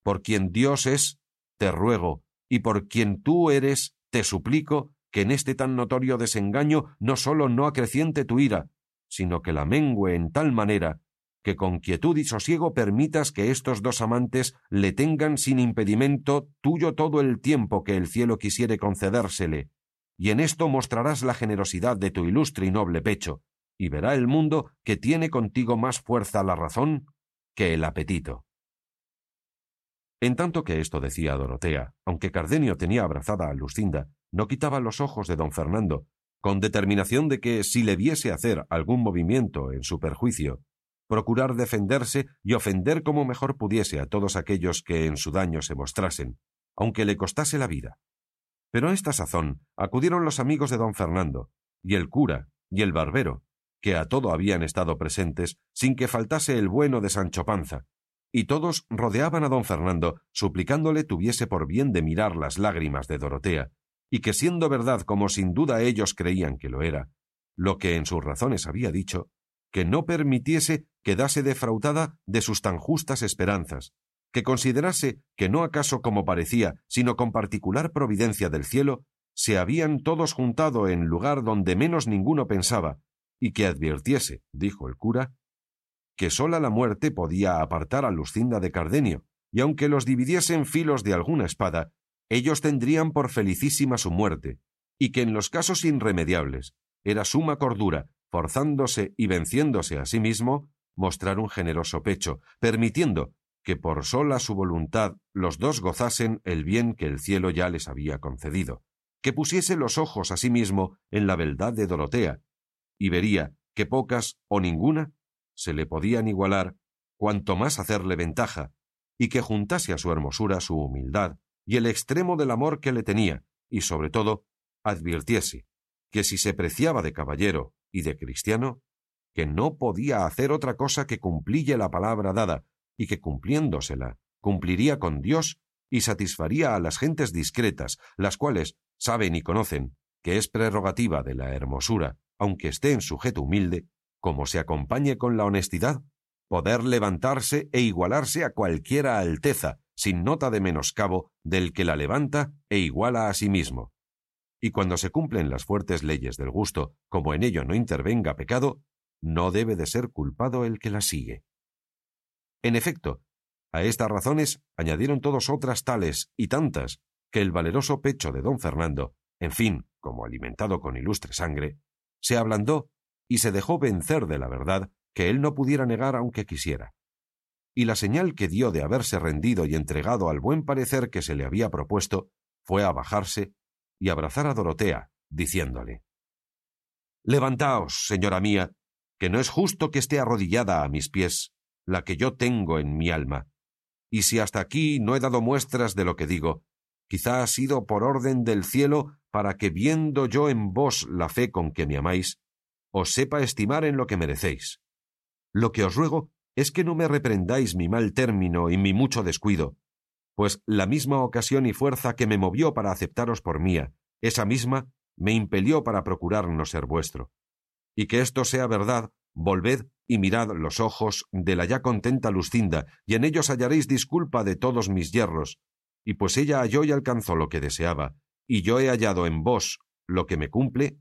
Por quien Dios es, te ruego, y por quien tú eres, te suplico, que en este tan notorio desengaño no sólo no acreciente tu ira, sino que la mengüe en tal manera que con quietud y sosiego permitas que estos dos amantes le tengan sin impedimento tuyo todo el tiempo que el cielo quisiere concedérsele, y en esto mostrarás la generosidad de tu ilustre y noble pecho, y verá el mundo que tiene contigo más fuerza la razón que el apetito. En tanto que esto decía Dorotea, aunque Cardenio tenía abrazada a Lucinda, no quitaba los ojos de don Fernando, con determinación de que, si le viese hacer algún movimiento en su perjuicio, procurar defenderse y ofender como mejor pudiese a todos aquellos que en su daño se mostrasen, aunque le costase la vida. Pero a esta sazón acudieron los amigos de don Fernando, y el cura, y el barbero, que a todo habían estado presentes sin que faltase el bueno de Sancho Panza, y todos rodeaban a don Fernando, suplicándole tuviese por bien de mirar las lágrimas de Dorotea, y que siendo verdad como sin duda ellos creían que lo era, lo que en sus razones había dicho, que no permitiese quedase defraudada de sus tan justas esperanzas, que considerase que no acaso como parecía, sino con particular providencia del cielo, se habían todos juntado en lugar donde menos ninguno pensaba, y que advirtiese, dijo el cura, que sola la muerte podía apartar a Lucinda de Cardenio, y aunque los dividiesen filos de alguna espada, ellos tendrían por felicísima su muerte, y que en los casos irremediables era suma cordura, forzándose y venciéndose a sí mismo, mostrar un generoso pecho, permitiendo que por sola su voluntad los dos gozasen el bien que el cielo ya les había concedido, que pusiese los ojos a sí mismo en la beldad de Dorotea, y vería que pocas o ninguna se le podían igualar, cuanto más hacerle ventaja, y que juntase a su hermosura su humildad, y el extremo del amor que le tenía, y sobre todo advirtiese que si se preciaba de caballero y de cristiano, que no podía hacer otra cosa que cumplille la palabra dada, y que cumpliéndosela, cumpliría con Dios y satisfaría a las gentes discretas, las cuales saben y conocen que es prerrogativa de la hermosura, aunque esté en sujeto humilde, como se acompañe con la honestidad, poder levantarse e igualarse a cualquiera alteza, sin nota de menoscabo del que la levanta e iguala a sí mismo. Y cuando se cumplen las fuertes leyes del gusto, como en ello no intervenga pecado, no debe de ser culpado el que la sigue. En efecto, a estas razones añadieron todos otras tales y tantas que el valeroso pecho de don Fernando, en fin, como alimentado con ilustre sangre, se ablandó y se dejó vencer de la verdad que él no pudiera negar aunque quisiera y la señal que dio de haberse rendido y entregado al buen parecer que se le había propuesto fue a bajarse y abrazar a Dorotea, diciéndole Levantaos, señora mía, que no es justo que esté arrodillada a mis pies la que yo tengo en mi alma. Y si hasta aquí no he dado muestras de lo que digo, quizá ha sido por orden del cielo para que viendo yo en vos la fe con que me amáis, os sepa estimar en lo que merecéis. Lo que os ruego es que no me reprendáis mi mal término y mi mucho descuido, pues la misma ocasión y fuerza que me movió para aceptaros por mía, esa misma me impelió para procurar no ser vuestro. Y que esto sea verdad, volved y mirad los ojos de la ya contenta Lucinda, y en ellos hallaréis disculpa de todos mis yerros, y pues ella halló y alcanzó lo que deseaba, y yo he hallado en vos lo que me cumple,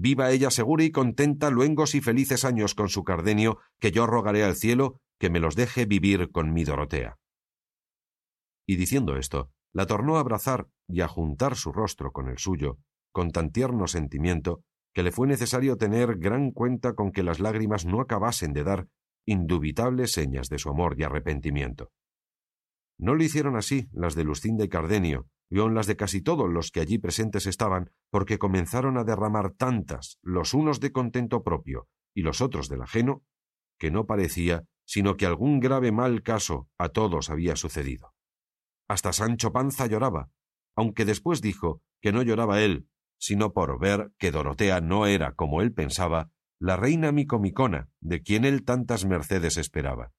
Viva ella segura y contenta luengos y felices años con su Cardenio, que yo rogaré al cielo que me los deje vivir con mi Dorotea. Y diciendo esto, la tornó a abrazar y a juntar su rostro con el suyo, con tan tierno sentimiento, que le fue necesario tener gran cuenta con que las lágrimas no acabasen de dar indubitables señas de su amor y arrepentimiento. No lo hicieron así las de Lucinda y Cardenio, las de casi todos los que allí presentes estaban, porque comenzaron a derramar tantas, los unos de contento propio y los otros del ajeno, que no parecía sino que algún grave mal caso a todos había sucedido. Hasta Sancho Panza lloraba, aunque después dijo que no lloraba él, sino por ver que Dorotea no era, como él pensaba, la reina micomicona, de quien él tantas mercedes esperaba.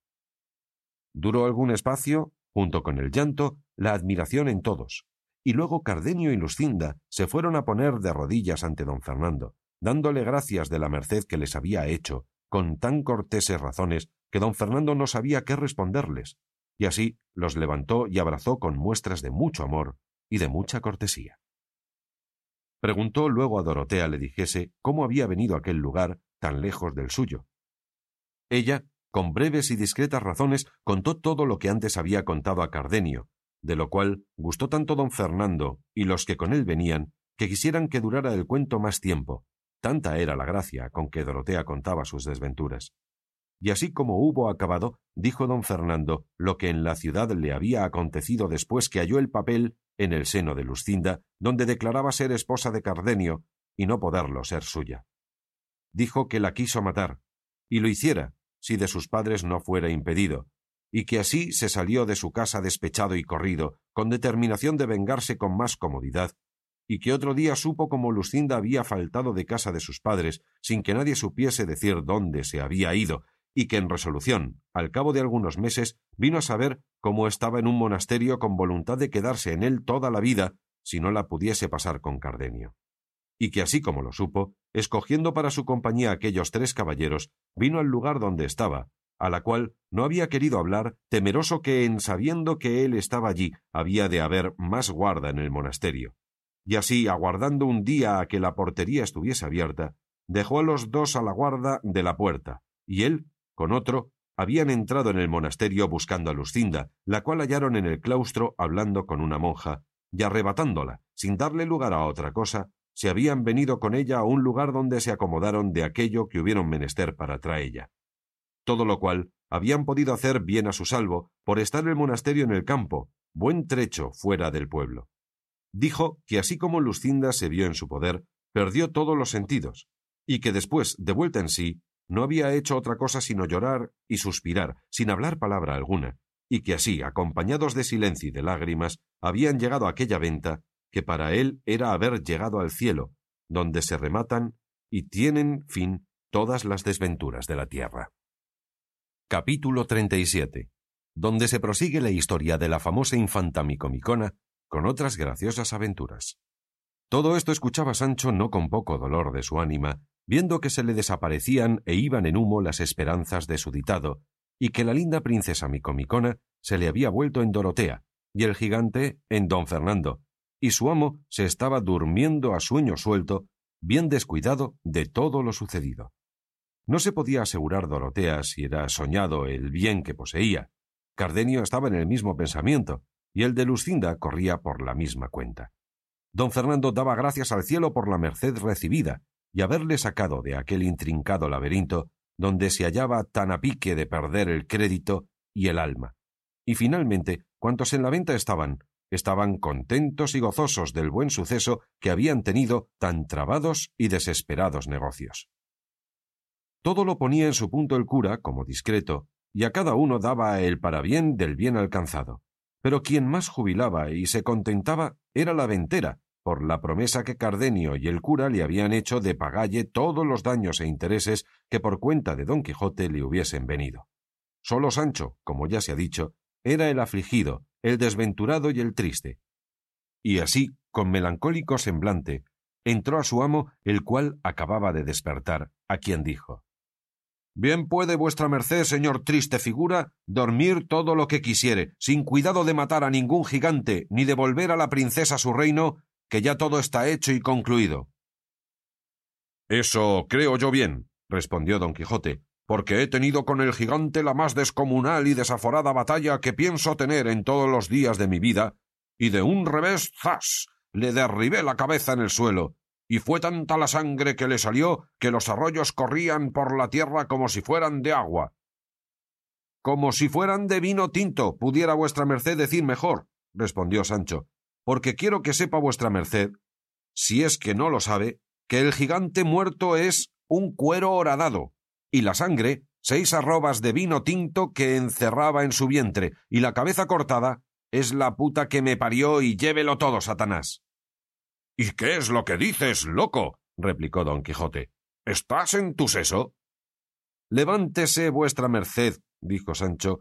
Duró algún espacio, junto con el llanto, la admiración en todos, y luego Cardenio y Lucinda se fueron a poner de rodillas ante don Fernando, dándole gracias de la merced que les había hecho, con tan corteses razones que don Fernando no sabía qué responderles, y así los levantó y abrazó con muestras de mucho amor y de mucha cortesía. Preguntó luego a Dorotea le dijese cómo había venido a aquel lugar tan lejos del suyo. Ella, con breves y discretas razones, contó todo lo que antes había contado a Cardenio, de lo cual gustó tanto don Fernando y los que con él venían, que quisieran que durara el cuento más tiempo, tanta era la gracia con que Dorotea contaba sus desventuras. Y así como hubo acabado, dijo don Fernando lo que en la ciudad le había acontecido después que halló el papel en el seno de Lucinda, donde declaraba ser esposa de Cardenio y no poderlo ser suya. Dijo que la quiso matar, y lo hiciera, si de sus padres no fuera impedido, y que así se salió de su casa despechado y corrido, con determinación de vengarse con más comodidad, y que otro día supo cómo Lucinda había faltado de casa de sus padres sin que nadie supiese decir dónde se había ido, y que en resolución, al cabo de algunos meses, vino a saber cómo estaba en un monasterio con voluntad de quedarse en él toda la vida si no la pudiese pasar con Cardenio. Y que así como lo supo, escogiendo para su compañía aquellos tres caballeros, vino al lugar donde estaba, a la cual no había querido hablar, temeroso que en sabiendo que él estaba allí había de haber más guarda en el monasterio. Y así, aguardando un día a que la portería estuviese abierta, dejó a los dos a la guarda de la puerta, y él con otro, habían entrado en el monasterio buscando a Lucinda, la cual hallaron en el claustro hablando con una monja, y arrebatándola, sin darle lugar a otra cosa, se habían venido con ella a un lugar donde se acomodaron de aquello que hubieron menester para traella. Todo lo cual habían podido hacer bien a su salvo por estar el monasterio en el campo, buen trecho fuera del pueblo. Dijo que así como Lucinda se vio en su poder, perdió todos los sentidos, y que después, de vuelta en sí, no había hecho otra cosa sino llorar y suspirar, sin hablar palabra alguna, y que así, acompañados de silencio y de lágrimas, habían llegado a aquella venta que para él era haber llegado al cielo, donde se rematan y tienen fin todas las desventuras de la tierra. Capítulo 37 donde se prosigue la historia de la famosa infanta Micomicona con otras graciosas aventuras. Todo esto escuchaba Sancho no con poco dolor de su ánima, viendo que se le desaparecían e iban en humo las esperanzas de su ditado, y que la linda princesa Micomicona se le había vuelto en Dorotea, y el gigante en don Fernando, y su amo se estaba durmiendo a sueño suelto, bien descuidado de todo lo sucedido. No se podía asegurar Dorotea si era soñado el bien que poseía. Cardenio estaba en el mismo pensamiento, y el de Lucinda corría por la misma cuenta. Don Fernando daba gracias al cielo por la merced recibida, y haberle sacado de aquel intrincado laberinto donde se hallaba tan a pique de perder el crédito y el alma. Y finalmente, cuantos en la venta estaban, estaban contentos y gozosos del buen suceso que habían tenido tan trabados y desesperados negocios. Todo lo ponía en su punto el cura como discreto, y a cada uno daba el parabién del bien alcanzado. Pero quien más jubilaba y se contentaba era la ventera, por la promesa que Cardenio y el cura le habían hecho de pagalle todos los daños e intereses que por cuenta de don Quijote le hubiesen venido. Solo Sancho, como ya se ha dicho, era el afligido, el desventurado y el triste. Y así, con melancólico semblante, entró a su amo, el cual acababa de despertar, a quien dijo Bien puede vuestra merced, señor triste figura, dormir todo lo que quisiere, sin cuidado de matar a ningún gigante, ni de volver a la princesa su reino, que ya todo está hecho y concluido. Eso creo yo bien, respondió don Quijote, porque he tenido con el gigante la más descomunal y desaforada batalla que pienso tener en todos los días de mi vida, y de un revés, ¡zas! le derribé la cabeza en el suelo, y fue tanta la sangre que le salió que los arroyos corrían por la tierra como si fueran de agua. Como si fueran de vino tinto, pudiera vuestra merced decir mejor, respondió Sancho, porque quiero que sepa vuestra merced, si es que no lo sabe, que el gigante muerto es un cuero horadado, y la sangre seis arrobas de vino tinto que encerraba en su vientre, y la cabeza cortada es la puta que me parió y llévelo todo, Satanás. ¿Y qué es lo que dices, loco? replicó don Quijote. ¿Estás en tu seso? Levántese vuestra merced, dijo Sancho,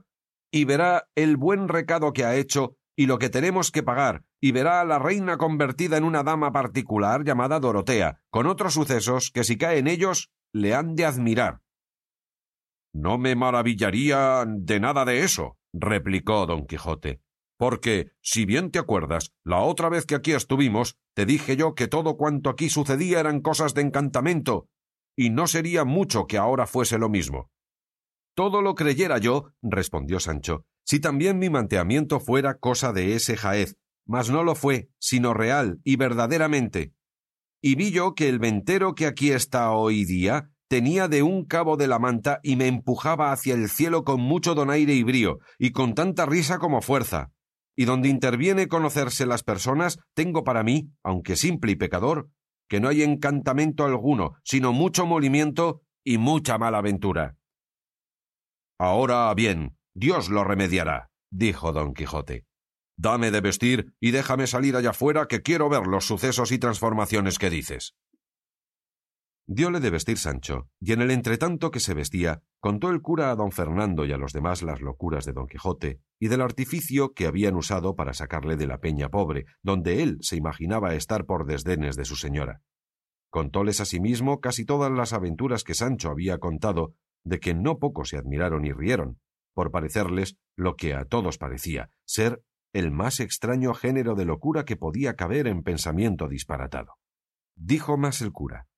y verá el buen recado que ha hecho y lo que tenemos que pagar, y verá a la reina convertida en una dama particular llamada Dorotea, con otros sucesos que si cae en ellos le han de admirar. No me maravillaría de nada de eso, replicó don Quijote, porque, si bien te acuerdas, la otra vez que aquí estuvimos, te dije yo que todo cuanto aquí sucedía eran cosas de encantamento, y no sería mucho que ahora fuese lo mismo. Todo lo creyera yo, respondió Sancho, si también mi manteamiento fuera cosa de ese jaez, mas no lo fue, sino real y verdaderamente. Y vi yo que el ventero que aquí está hoy día tenía de un cabo de la manta y me empujaba hacia el cielo con mucho donaire y brío, y con tanta risa como fuerza. Y donde interviene conocerse las personas, tengo para mí, aunque simple y pecador, que no hay encantamento alguno, sino mucho molimiento y mucha mala aventura. Ahora bien, Dios lo remediará, dijo don Quijote. Dame de vestir y déjame salir allá fuera que quiero ver los sucesos y transformaciones que dices. Diole de vestir Sancho, y en el entretanto que se vestía, contó el cura a don Fernando y a los demás las locuras de don Quijote y del artificio que habían usado para sacarle de la peña pobre, donde él se imaginaba estar por desdenes de su señora. Contóles asimismo casi todas las aventuras que Sancho había contado, de que no poco se admiraron y rieron, por parecerles lo que a todos parecía, ser el más extraño género de locura que podía caber en pensamiento disparatado. Dijo más el cura,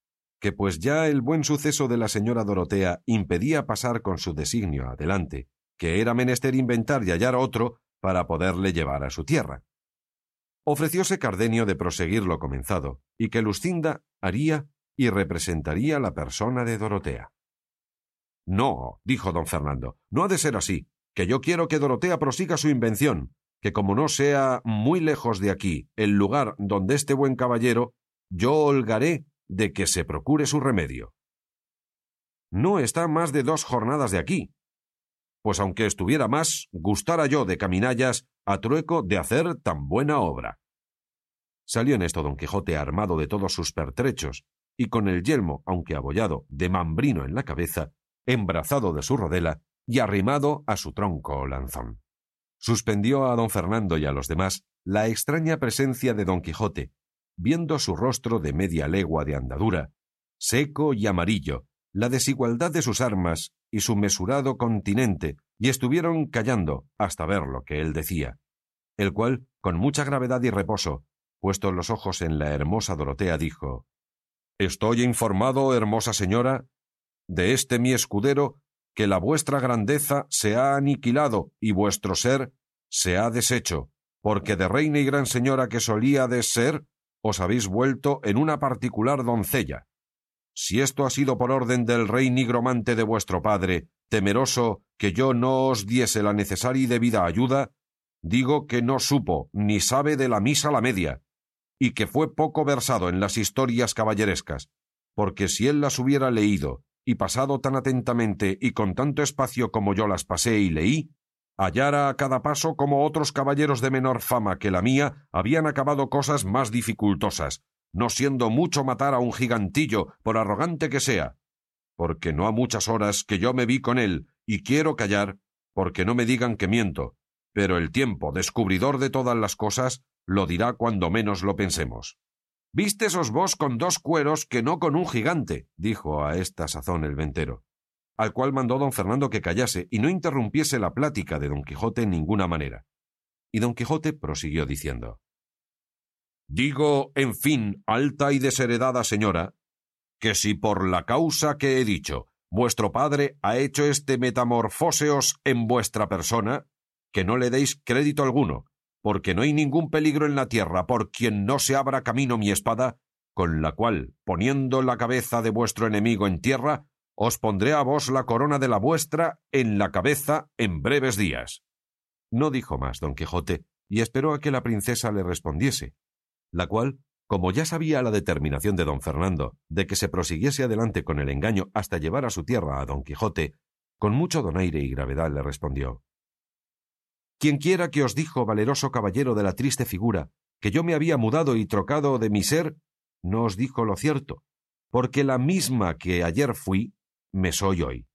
que pues ya el buen suceso de la señora Dorotea impedía pasar con su designio adelante, que era menester inventar y hallar otro para poderle llevar a su tierra. Ofrecióse Cardenio de proseguir lo comenzado, y que Lucinda haría y representaría la persona de Dorotea. No, dijo don Fernando, no ha de ser así, que yo quiero que Dorotea prosiga su invención, que como no sea muy lejos de aquí el lugar donde este buen caballero, yo holgaré de que se procure su remedio. No está más de dos jornadas de aquí. Pues aunque estuviera más, gustara yo de caminallas a trueco de hacer tan buena obra. Salió en esto don Quijote armado de todos sus pertrechos, y con el yelmo, aunque abollado, de mambrino en la cabeza, embrazado de su rodela y arrimado a su tronco o lanzón. Suspendió a don Fernando y a los demás la extraña presencia de don Quijote, viendo su rostro de media legua de andadura, seco y amarillo, la desigualdad de sus armas y su mesurado continente, y estuvieron callando hasta ver lo que él decía, el cual, con mucha gravedad y reposo, puestos los ojos en la hermosa Dorotea, dijo Estoy informado, hermosa señora, de este mi escudero, que la vuestra grandeza se ha aniquilado y vuestro ser se ha deshecho, porque de reina y gran señora que solía de ser, os habéis vuelto en una particular doncella. Si esto ha sido por orden del rey nigromante de vuestro padre, temeroso que yo no os diese la necesaria y debida ayuda, digo que no supo ni sabe de la misa la media, y que fue poco versado en las historias caballerescas, porque si él las hubiera leído y pasado tan atentamente y con tanto espacio como yo las pasé y leí, hallara a cada paso como otros caballeros de menor fama que la mía habían acabado cosas más dificultosas, no siendo mucho matar a un gigantillo, por arrogante que sea, porque no ha muchas horas que yo me vi con él, y quiero callar, porque no me digan que miento, pero el tiempo, descubridor de todas las cosas, lo dirá cuando menos lo pensemos. Vístesos vos con dos cueros que no con un gigante, dijo a esta sazón el ventero al cual mandó don Fernando que callase y no interrumpiese la plática de don Quijote en ninguna manera. Y don Quijote prosiguió diciendo Digo, en fin, alta y desheredada señora, que si por la causa que he dicho vuestro padre ha hecho este metamorfóseos en vuestra persona, que no le deis crédito alguno, porque no hay ningún peligro en la tierra por quien no se abra camino mi espada, con la cual, poniendo la cabeza de vuestro enemigo en tierra, os pondré a vos la corona de la vuestra en la cabeza en breves días. No dijo más don Quijote, y esperó a que la princesa le respondiese, la cual, como ya sabía la determinación de don Fernando de que se prosiguiese adelante con el engaño hasta llevar a su tierra a don Quijote, con mucho donaire y gravedad le respondió Quien quiera que os dijo, valeroso caballero de la triste figura, que yo me había mudado y trocado de mi ser, no os dijo lo cierto, porque la misma que ayer fui, me soy hoy.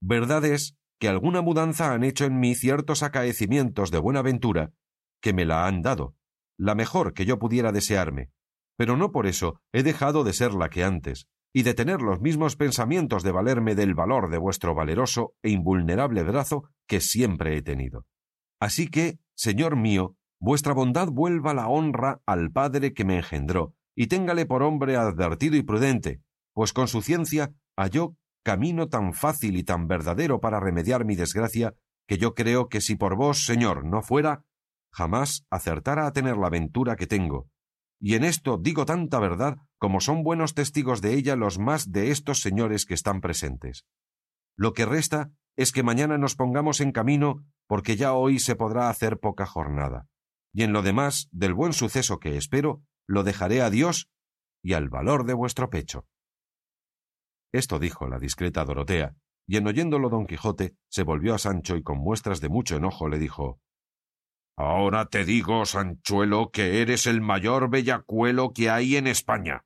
Verdad es que alguna mudanza han hecho en mí ciertos acaecimientos de buena ventura que me la han dado, la mejor que yo pudiera desearme, pero no por eso he dejado de ser la que antes, y de tener los mismos pensamientos de valerme del valor de vuestro valeroso e invulnerable brazo que siempre he tenido. Así que, señor mío, vuestra bondad vuelva la honra al Padre que me engendró, y téngale por hombre advertido y prudente, pues con su ciencia halló camino tan fácil y tan verdadero para remediar mi desgracia, que yo creo que si por vos, Señor, no fuera, jamás acertara a tener la ventura que tengo. Y en esto digo tanta verdad como son buenos testigos de ella los más de estos señores que están presentes. Lo que resta es que mañana nos pongamos en camino, porque ya hoy se podrá hacer poca jornada. Y en lo demás, del buen suceso que espero, lo dejaré a Dios y al valor de vuestro pecho. Esto dijo la discreta Dorotea, y en oyéndolo don Quijote se volvió a Sancho y con muestras de mucho enojo le dijo Ahora te digo, Sanchuelo, que eres el mayor bellacuelo que hay en España.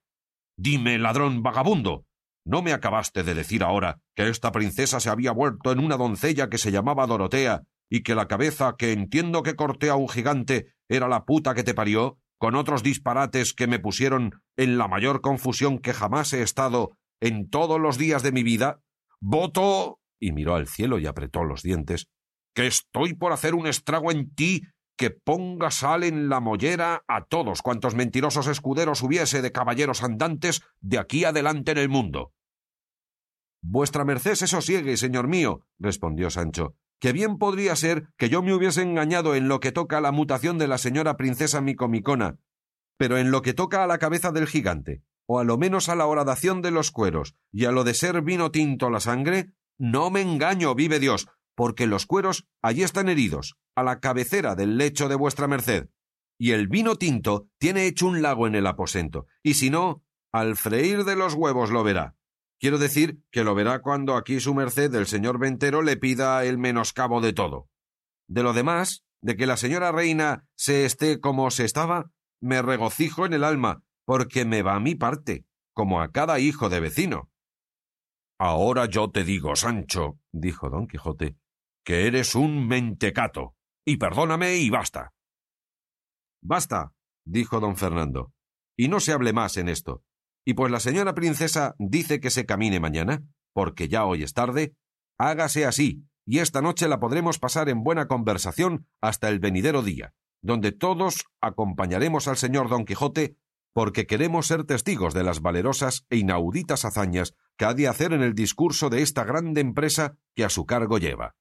Dime, ladrón vagabundo, ¿no me acabaste de decir ahora que esta princesa se había vuelto en una doncella que se llamaba Dorotea y que la cabeza que entiendo que corté a un gigante era la puta que te parió, con otros disparates que me pusieron en la mayor confusión que jamás he estado en todos los días de mi vida? Voto. y miró al cielo y apretó los dientes que estoy por hacer un estrago en ti que ponga sal en la mollera a todos cuantos mentirosos escuderos hubiese de caballeros andantes de aquí adelante en el mundo. Vuestra merced se sosiegue, señor mío, respondió Sancho, que bien podría ser que yo me hubiese engañado en lo que toca a la mutación de la señora princesa Micomicona, pero en lo que toca a la cabeza del gigante, o a lo menos a la horadación de los cueros, y a lo de ser vino tinto la sangre, no me engaño, vive Dios, porque los cueros allí están heridos, a la cabecera del lecho de vuestra merced, y el vino tinto tiene hecho un lago en el aposento, y si no, al freír de los huevos lo verá. Quiero decir que lo verá cuando aquí su merced del señor ventero le pida el menoscabo de todo. De lo demás, de que la señora reina se esté como se estaba, me regocijo en el alma, porque me va a mi parte, como a cada hijo de vecino. Ahora yo te digo, Sancho, dijo don Quijote, que eres un mentecato, y perdóname y basta. Basta, dijo don Fernando, y no se hable más en esto. Y pues la señora princesa dice que se camine mañana, porque ya hoy es tarde, hágase así, y esta noche la podremos pasar en buena conversación hasta el venidero día, donde todos acompañaremos al señor don Quijote porque queremos ser testigos de las valerosas e inauditas hazañas que ha de hacer en el discurso de esta grande empresa que a su cargo lleva.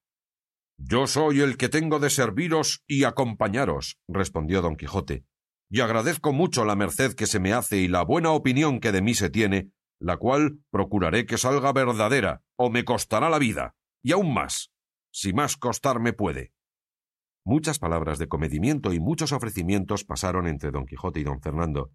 Yo soy el que tengo de serviros y acompañaros, respondió don Quijote, y agradezco mucho la merced que se me hace y la buena opinión que de mí se tiene, la cual procuraré que salga verdadera, o me costará la vida, y aún más, si más costarme puede. Muchas palabras de comedimiento y muchos ofrecimientos pasaron entre don Quijote y don Fernando,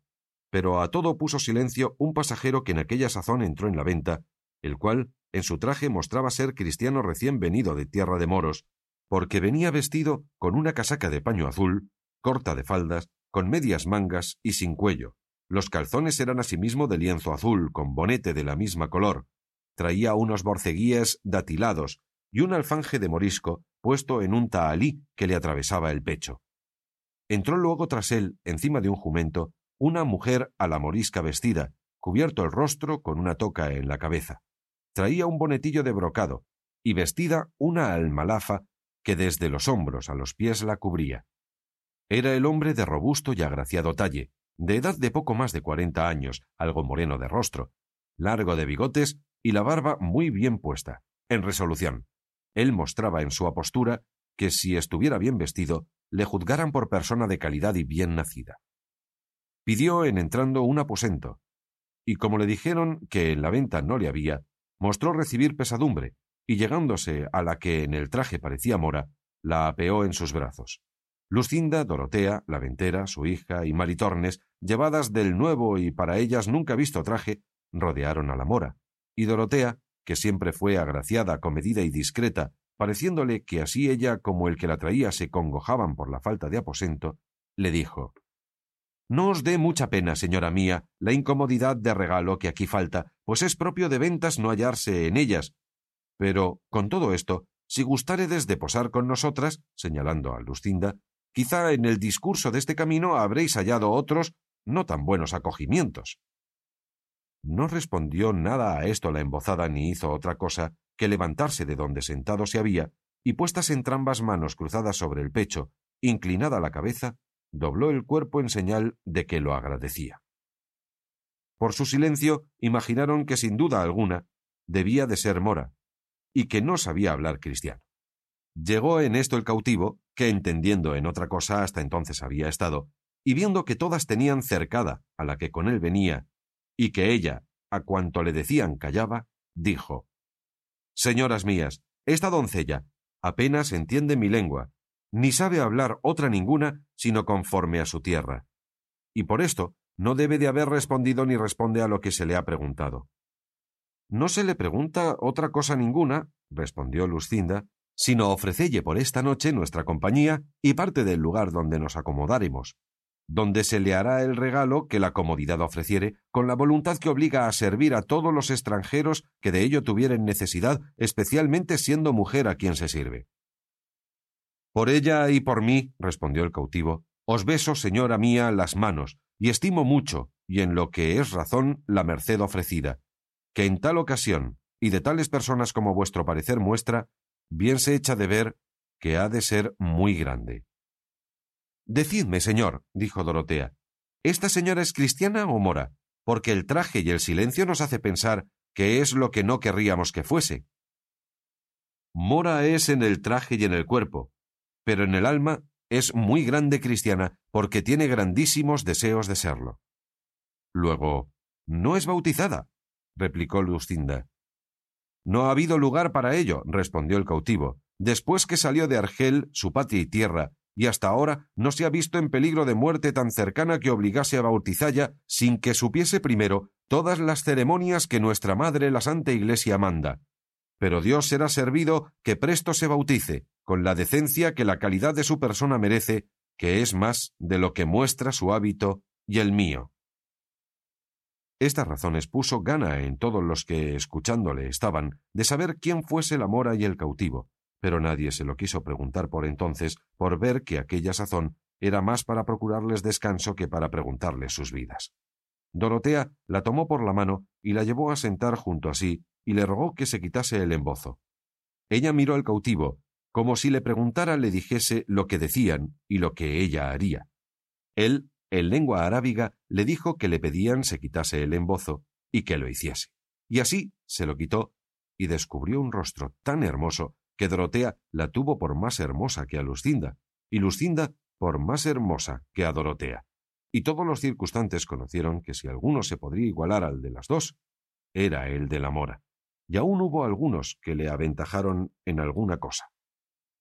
pero a todo puso silencio un pasajero que en aquella sazón entró en la venta, el cual en su traje mostraba ser cristiano recién venido de tierra de moros, porque venía vestido con una casaca de paño azul, corta de faldas, con medias mangas y sin cuello. Los calzones eran asimismo de lienzo azul, con bonete de la misma color. Traía unos borceguíes datilados y un alfanje de morisco puesto en un tahalí que le atravesaba el pecho. Entró luego tras él, encima de un jumento, una mujer a la morisca vestida, cubierto el rostro con una toca en la cabeza. Traía un bonetillo de brocado y vestida una almalafa que desde los hombros a los pies la cubría. Era el hombre de robusto y agraciado talle, de edad de poco más de cuarenta años, algo moreno de rostro, largo de bigotes y la barba muy bien puesta, en resolución. Él mostraba en su apostura que si estuviera bien vestido, le juzgaran por persona de calidad y bien nacida. Pidió en entrando un aposento, y como le dijeron que en la venta no le había, mostró recibir pesadumbre, y llegándose a la que en el traje parecía mora, la apeó en sus brazos. Lucinda, Dorotea, la ventera, su hija y Maritornes, llevadas del nuevo y para ellas nunca visto traje, rodearon a la mora, y Dorotea, que siempre fue agraciada, comedida y discreta, pareciéndole que así ella como el que la traía se congojaban por la falta de aposento, le dijo No os dé mucha pena, señora mía, la incomodidad de regalo que aquí falta, pues es propio de ventas no hallarse en ellas, pero, con todo esto, si gustaredes de posar con nosotras, señalando a Lucinda, quizá en el discurso de este camino habréis hallado otros no tan buenos acogimientos. No respondió nada a esto la embozada ni hizo otra cosa que levantarse de donde sentado se había y puestas entrambas manos cruzadas sobre el pecho, inclinada la cabeza, dobló el cuerpo en señal de que lo agradecía. Por su silencio imaginaron que sin duda alguna debía de ser mora, y que no sabía hablar cristiano. Llegó en esto el cautivo, que entendiendo en otra cosa hasta entonces había estado, y viendo que todas tenían cercada a la que con él venía, y que ella, a cuanto le decían callaba, dijo Señoras mías, esta doncella apenas entiende mi lengua, ni sabe hablar otra ninguna sino conforme a su tierra, y por esto no debe de haber respondido ni responde a lo que se le ha preguntado. No se le pregunta otra cosa ninguna, respondió Lucinda, sino ofrecelle por esta noche nuestra compañía y parte del lugar donde nos acomodaremos, donde se le hará el regalo que la comodidad ofreciere, con la voluntad que obliga a servir a todos los extranjeros que de ello tuvieren necesidad, especialmente siendo mujer a quien se sirve. Por ella y por mí, respondió el cautivo, os beso, señora mía, las manos, y estimo mucho, y en lo que es razón, la merced ofrecida, que en tal ocasión, y de tales personas como vuestro parecer muestra, bien se echa de ver que ha de ser muy grande. Decidme, señor, dijo Dorotea, ¿esta señora es cristiana o mora? Porque el traje y el silencio nos hace pensar que es lo que no querríamos que fuese. Mora es en el traje y en el cuerpo, pero en el alma es muy grande cristiana porque tiene grandísimos deseos de serlo. Luego, no es bautizada, replicó Lucinda. No ha habido lugar para ello, respondió el cautivo, después que salió de Argel, su patria y tierra, y hasta ahora no se ha visto en peligro de muerte tan cercana que obligase a bautizalla sin que supiese primero todas las ceremonias que nuestra Madre la Santa Iglesia manda. Pero Dios será servido que presto se bautice, con la decencia que la calidad de su persona merece, que es más de lo que muestra su hábito y el mío. Estas razones puso gana en todos los que escuchándole estaban de saber quién fuese la mora y el cautivo, pero nadie se lo quiso preguntar por entonces, por ver que aquella sazón era más para procurarles descanso que para preguntarles sus vidas. Dorotea la tomó por la mano y la llevó a sentar junto a sí y le rogó que se quitase el embozo. Ella miró al cautivo, como si le preguntara le dijese lo que decían y lo que ella haría. Él, en lengua arábiga, le dijo que le pedían se quitase el embozo y que lo hiciese. Y así se lo quitó y descubrió un rostro tan hermoso que Dorotea la tuvo por más hermosa que a Lucinda, y Lucinda por más hermosa que a Dorotea. Y todos los circunstantes conocieron que si alguno se podría igualar al de las dos, era el de la mora. Y aún hubo algunos que le aventajaron en alguna cosa.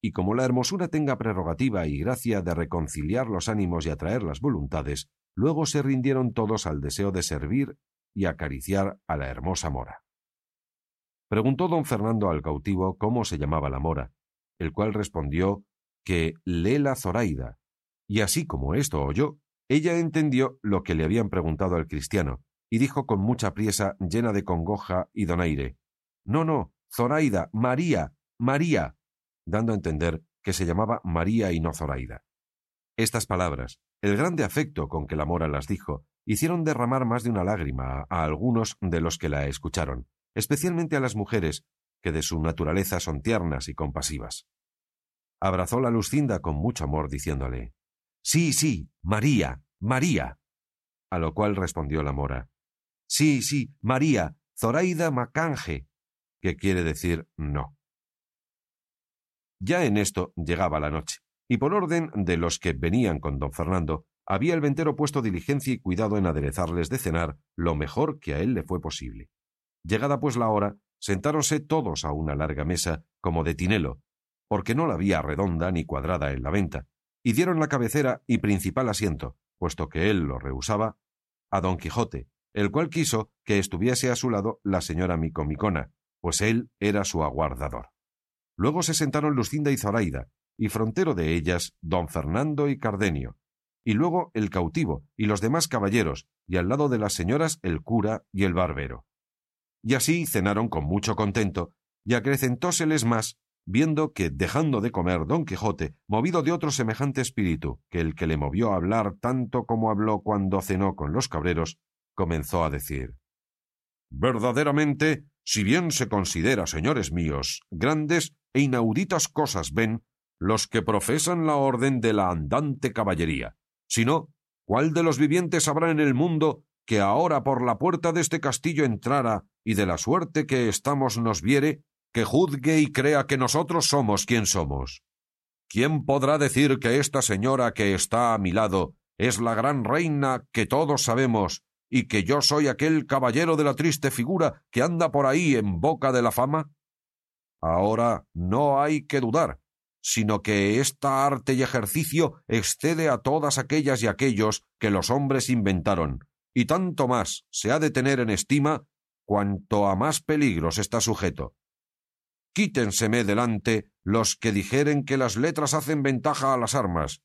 Y como la hermosura tenga prerrogativa y gracia de reconciliar los ánimos y atraer las voluntades, luego se rindieron todos al deseo de servir y acariciar a la hermosa mora. Preguntó don Fernando al cautivo cómo se llamaba la mora, el cual respondió que Lela Zoraida, y así como esto oyó, ella entendió lo que le habían preguntado al cristiano, y dijo con mucha priesa, llena de congoja y donaire No, no, Zoraida, María, María, dando a entender que se llamaba María y no Zoraida. Estas palabras, el grande afecto con que la mora las dijo, hicieron derramar más de una lágrima a algunos de los que la escucharon, especialmente a las mujeres, que de su naturaleza son tiernas y compasivas. Abrazó la Lucinda con mucho amor, diciéndole Sí, sí, María, María. A lo cual respondió la mora Sí, sí, María, Zoraida Macanje, que quiere decir no. Ya en esto llegaba la noche, y por orden de los que venían con don Fernando, había el ventero puesto diligencia y cuidado en aderezarles de cenar lo mejor que a él le fue posible. Llegada pues la hora, sentáronse todos a una larga mesa, como de tinelo, porque no la había redonda ni cuadrada en la venta, y dieron la cabecera y principal asiento, puesto que él lo rehusaba, a don Quijote, el cual quiso que estuviese a su lado la señora Micomicona, pues él era su aguardador. Luego se sentaron Lucinda y Zoraida, y frontero de ellas don Fernando y Cardenio, y luego el cautivo y los demás caballeros, y al lado de las señoras el cura y el barbero. Y así cenaron con mucho contento, y acrecentóseles más, viendo que, dejando de comer don Quijote, movido de otro semejante espíritu que el que le movió a hablar tanto como habló cuando cenó con los cabreros, comenzó a decir Verdaderamente, si bien se considera, señores míos, grandes e inauditas cosas ven los que profesan la orden de la andante caballería, sino, ¿cuál de los vivientes habrá en el mundo que ahora por la puerta de este castillo entrara y de la suerte que estamos nos viere, que juzgue y crea que nosotros somos quien somos. ¿Quién podrá decir que esta señora que está a mi lado es la gran reina que todos sabemos y que yo soy aquel caballero de la triste figura que anda por ahí en boca de la fama? Ahora no hay que dudar, sino que esta arte y ejercicio excede a todas aquellas y aquellos que los hombres inventaron, y tanto más se ha de tener en estima cuanto a más peligros está sujeto. quítenseme delante los que dijeren que las letras hacen ventaja a las armas,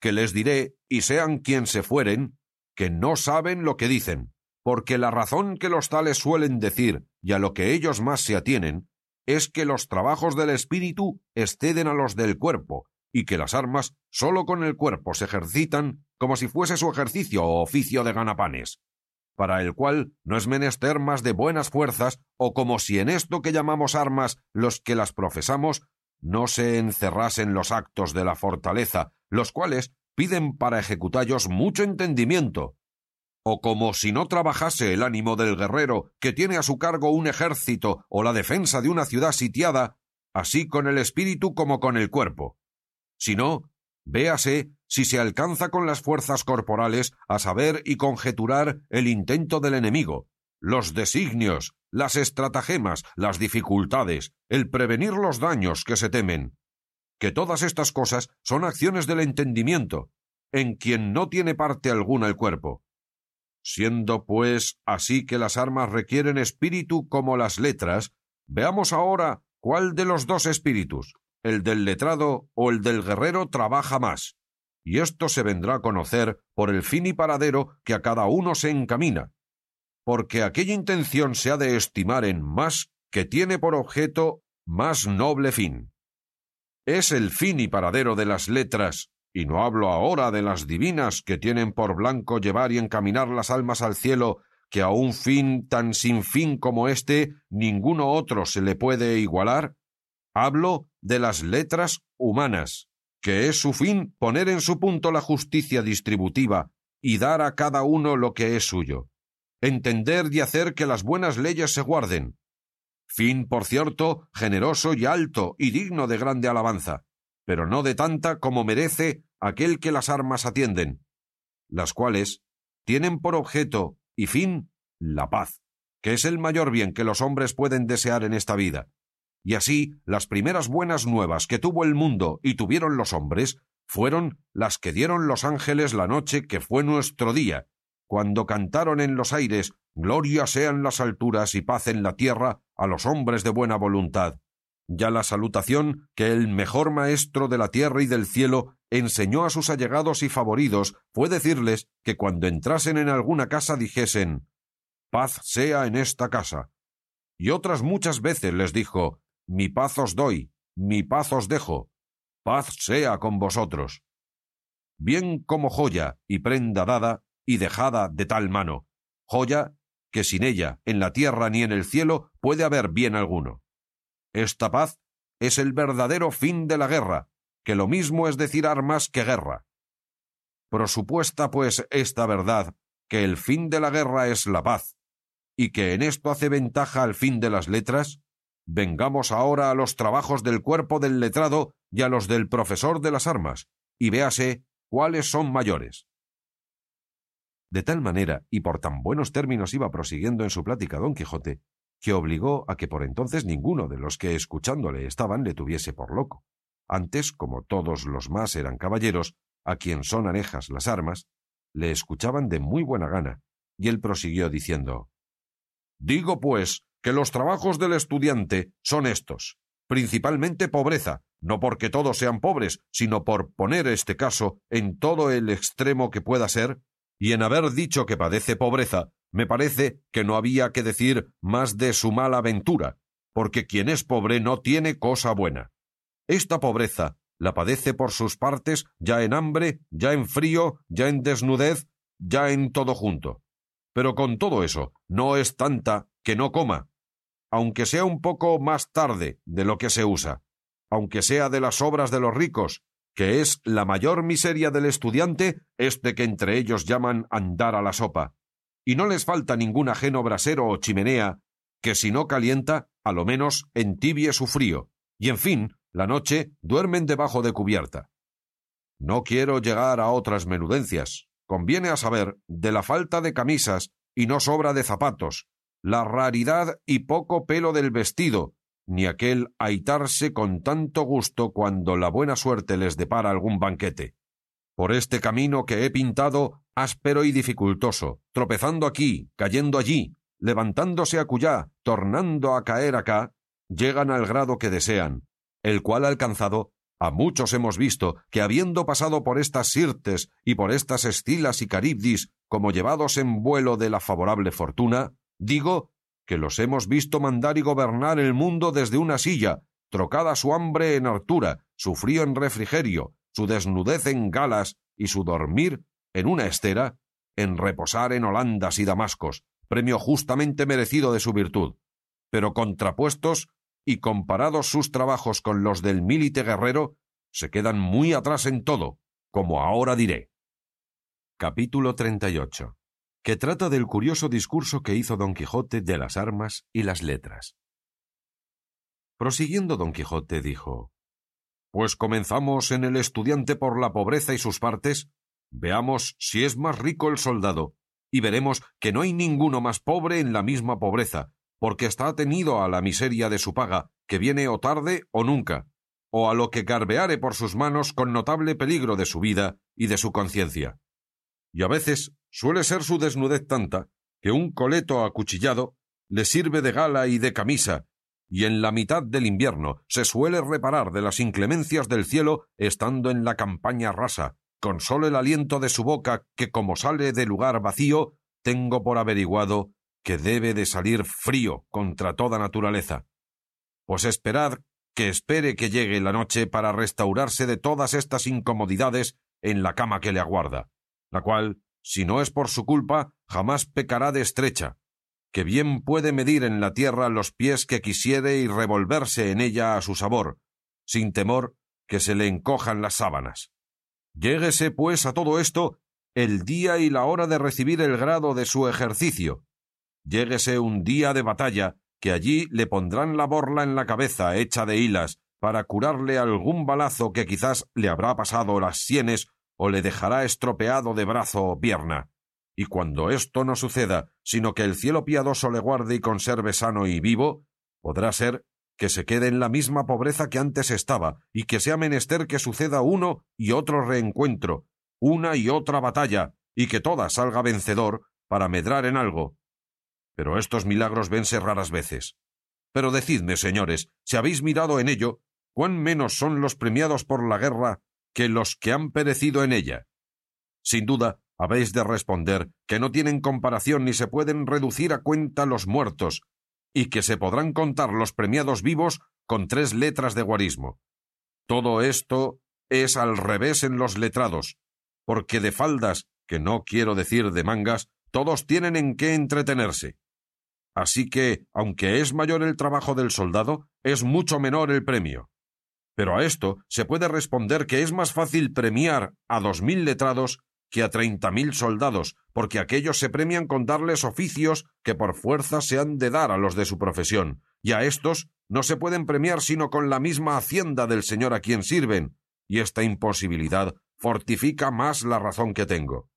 que les diré, y sean quien se fueren, que no saben lo que dicen, porque la razón que los tales suelen decir y a lo que ellos más se atienen es que los trabajos del espíritu exceden a los del cuerpo, y que las armas sólo con el cuerpo se ejercitan como si fuese su ejercicio o oficio de ganapanes, para el cual no es menester más de buenas fuerzas, o como si en esto que llamamos armas los que las profesamos no se encerrasen los actos de la fortaleza, los cuales piden para ejecutallos mucho entendimiento, o como si no trabajase el ánimo del guerrero que tiene a su cargo un ejército o la defensa de una ciudad sitiada, así con el espíritu como con el cuerpo. Si no, véase si se alcanza con las fuerzas corporales a saber y conjeturar el intento del enemigo, los designios, las estratagemas, las dificultades, el prevenir los daños que se temen, que todas estas cosas son acciones del entendimiento, en quien no tiene parte alguna el cuerpo. Siendo, pues, así que las armas requieren espíritu como las letras, veamos ahora cuál de los dos espíritus, el del letrado o el del guerrero, trabaja más, y esto se vendrá a conocer por el fin y paradero que a cada uno se encamina, porque aquella intención se ha de estimar en más que tiene por objeto más noble fin. Es el fin y paradero de las letras, y no hablo ahora de las divinas que tienen por blanco llevar y encaminar las almas al cielo, que a un fin tan sin fin como éste ninguno otro se le puede igualar, hablo de las letras humanas, que es su fin poner en su punto la justicia distributiva y dar a cada uno lo que es suyo, entender y hacer que las buenas leyes se guarden, fin, por cierto, generoso y alto y digno de grande alabanza, pero no de tanta como merece aquel que las armas atienden, las cuales tienen por objeto y fin la paz, que es el mayor bien que los hombres pueden desear en esta vida. Y así las primeras buenas nuevas que tuvo el mundo y tuvieron los hombres fueron las que dieron los ángeles la noche que fue nuestro día, cuando cantaron en los aires Gloria sean las alturas y paz en la tierra a los hombres de buena voluntad. Ya la salutación que el mejor maestro de la tierra y del cielo enseñó a sus allegados y favoridos fue decirles que cuando entrasen en alguna casa dijesen Paz sea en esta casa. Y otras muchas veces les dijo Mi paz os doy, mi paz os dejo, paz sea con vosotros. Bien como joya y prenda dada y dejada de tal mano, joya que sin ella, en la tierra ni en el cielo, puede haber bien alguno. Esta paz es el verdadero fin de la guerra, que lo mismo es decir armas que guerra. Prosupuesta, pues, esta verdad, que el fin de la guerra es la paz, y que en esto hace ventaja al fin de las letras, vengamos ahora a los trabajos del cuerpo del letrado y a los del profesor de las armas, y véase cuáles son mayores. De tal manera y por tan buenos términos iba prosiguiendo en su plática don Quijote, que obligó a que por entonces ninguno de los que escuchándole estaban le tuviese por loco. Antes, como todos los más eran caballeros, a quien son anejas las armas, le escuchaban de muy buena gana, y él prosiguió diciendo Digo, pues, que los trabajos del estudiante son estos, principalmente pobreza, no porque todos sean pobres, sino por poner este caso en todo el extremo que pueda ser, y en haber dicho que padece pobreza, me parece que no había que decir más de su mala ventura, porque quien es pobre no tiene cosa buena. Esta pobreza la padece por sus partes ya en hambre, ya en frío, ya en desnudez, ya en todo junto. Pero con todo eso, no es tanta que no coma, aunque sea un poco más tarde de lo que se usa, aunque sea de las obras de los ricos, que es la mayor miseria del estudiante este que entre ellos llaman andar a la sopa, y no les falta ningún ajeno brasero o chimenea que si no calienta, a lo menos entibie su frío, y en fin, la noche duermen debajo de cubierta. No quiero llegar a otras menudencias. Conviene a saber de la falta de camisas y no sobra de zapatos, la raridad y poco pelo del vestido, ni aquel aitarse con tanto gusto cuando la buena suerte les depara algún banquete. Por este camino que he pintado, áspero y dificultoso, tropezando aquí, cayendo allí, levantándose acullá, tornando a caer acá, llegan al grado que desean, el cual alcanzado, a muchos hemos visto que habiendo pasado por estas Sirtes y por estas Estilas y Caribdis como llevados en vuelo de la favorable fortuna, digo que los hemos visto mandar y gobernar el mundo desde una silla, trocada su hambre en hartura, su frío en refrigerio, su desnudez en galas y su dormir en una estera, en reposar en Holandas y Damascos, premio justamente merecido de su virtud, pero contrapuestos y comparados sus trabajos con los del milite guerrero, se quedan muy atrás en todo, como ahora diré. Capítulo 38 que trata del curioso discurso que hizo Don Quijote de las armas y las letras. Prosiguiendo Don Quijote dijo Pues comenzamos en el estudiante por la pobreza y sus partes, veamos si es más rico el soldado, y veremos que no hay ninguno más pobre en la misma pobreza, porque está atenido a la miseria de su paga, que viene o tarde o nunca, o a lo que garbeare por sus manos con notable peligro de su vida y de su conciencia. Y a veces Suele ser su desnudez tanta que un coleto acuchillado le sirve de gala y de camisa, y en la mitad del invierno se suele reparar de las inclemencias del cielo estando en la campaña rasa, con solo el aliento de su boca que como sale de lugar vacío, tengo por averiguado que debe de salir frío contra toda naturaleza. Pues esperad que espere que llegue la noche para restaurarse de todas estas incomodidades en la cama que le aguarda, la cual si no es por su culpa, jamás pecará de estrecha, que bien puede medir en la tierra los pies que quisiere y revolverse en ella a su sabor, sin temor que se le encojan las sábanas. Lléguese, pues, a todo esto el día y la hora de recibir el grado de su ejercicio. Lléguese un día de batalla, que allí le pondrán la borla en la cabeza hecha de hilas, para curarle algún balazo que quizás le habrá pasado las sienes o le dejará estropeado de brazo o pierna. Y cuando esto no suceda, sino que el cielo piadoso le guarde y conserve sano y vivo, podrá ser que se quede en la misma pobreza que antes estaba, y que sea menester que suceda uno y otro reencuentro, una y otra batalla, y que toda salga vencedor para medrar en algo. Pero estos milagros vense raras veces. Pero decidme, señores, si habéis mirado en ello, cuán menos son los premiados por la guerra que los que han perecido en ella. Sin duda, habéis de responder que no tienen comparación ni se pueden reducir a cuenta los muertos, y que se podrán contar los premiados vivos con tres letras de guarismo. Todo esto es al revés en los letrados, porque de faldas, que no quiero decir de mangas, todos tienen en qué entretenerse. Así que, aunque es mayor el trabajo del soldado, es mucho menor el premio. Pero a esto se puede responder que es más fácil premiar a dos mil letrados que a treinta mil soldados, porque aquellos se premian con darles oficios que por fuerza se han de dar a los de su profesión, y a estos no se pueden premiar sino con la misma hacienda del señor a quien sirven, y esta imposibilidad fortifica más la razón que tengo.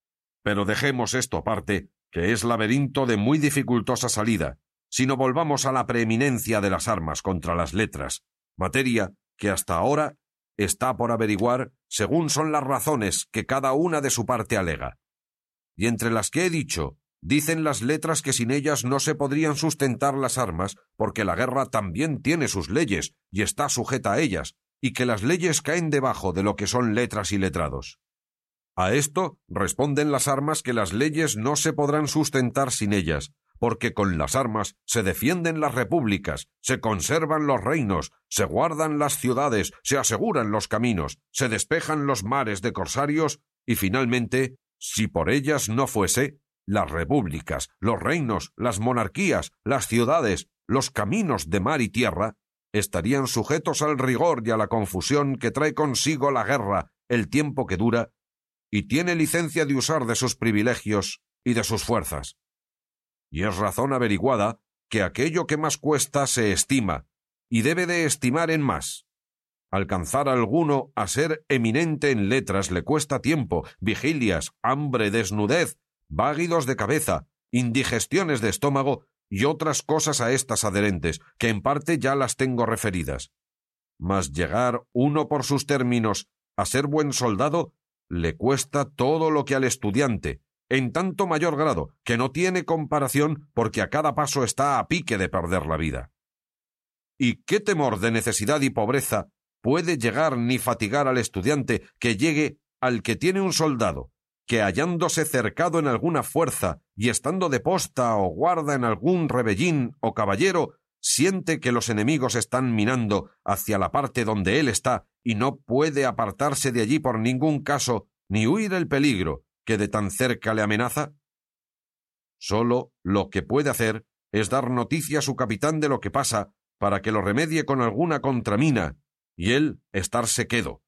Pero dejemos esto aparte, que es laberinto de muy dificultosa salida, sino volvamos a la preeminencia de las armas contra las letras, materia que hasta ahora está por averiguar según son las razones que cada una de su parte alega. Y entre las que he dicho, dicen las letras que sin ellas no se podrían sustentar las armas, porque la guerra también tiene sus leyes y está sujeta a ellas, y que las leyes caen debajo de lo que son letras y letrados. A esto responden las armas que las leyes no se podrán sustentar sin ellas, porque con las armas se defienden las repúblicas, se conservan los reinos, se guardan las ciudades, se aseguran los caminos, se despejan los mares de corsarios y finalmente, si por ellas no fuese, las repúblicas, los reinos, las monarquías, las ciudades, los caminos de mar y tierra, estarían sujetos al rigor y a la confusión que trae consigo la guerra el tiempo que dura, y tiene licencia de usar de sus privilegios y de sus fuerzas y es razón averiguada que aquello que más cuesta se estima, y debe de estimar en más. Alcanzar alguno a ser eminente en letras le cuesta tiempo, vigilias, hambre, desnudez, váguidos de cabeza, indigestiones de estómago y otras cosas a estas adherentes, que en parte ya las tengo referidas. Mas llegar uno por sus términos a ser buen soldado le cuesta todo lo que al estudiante, en tanto mayor grado, que no tiene comparación porque a cada paso está a pique de perder la vida. ¿Y qué temor de necesidad y pobreza puede llegar ni fatigar al estudiante que llegue al que tiene un soldado, que hallándose cercado en alguna fuerza y estando de posta o guarda en algún rebellín o caballero, siente que los enemigos están minando hacia la parte donde él está y no puede apartarse de allí por ningún caso ni huir el peligro que de tan cerca le amenaza? Solo lo que puede hacer es dar noticia a su capitán de lo que pasa para que lo remedie con alguna contramina, y él estarse quedo,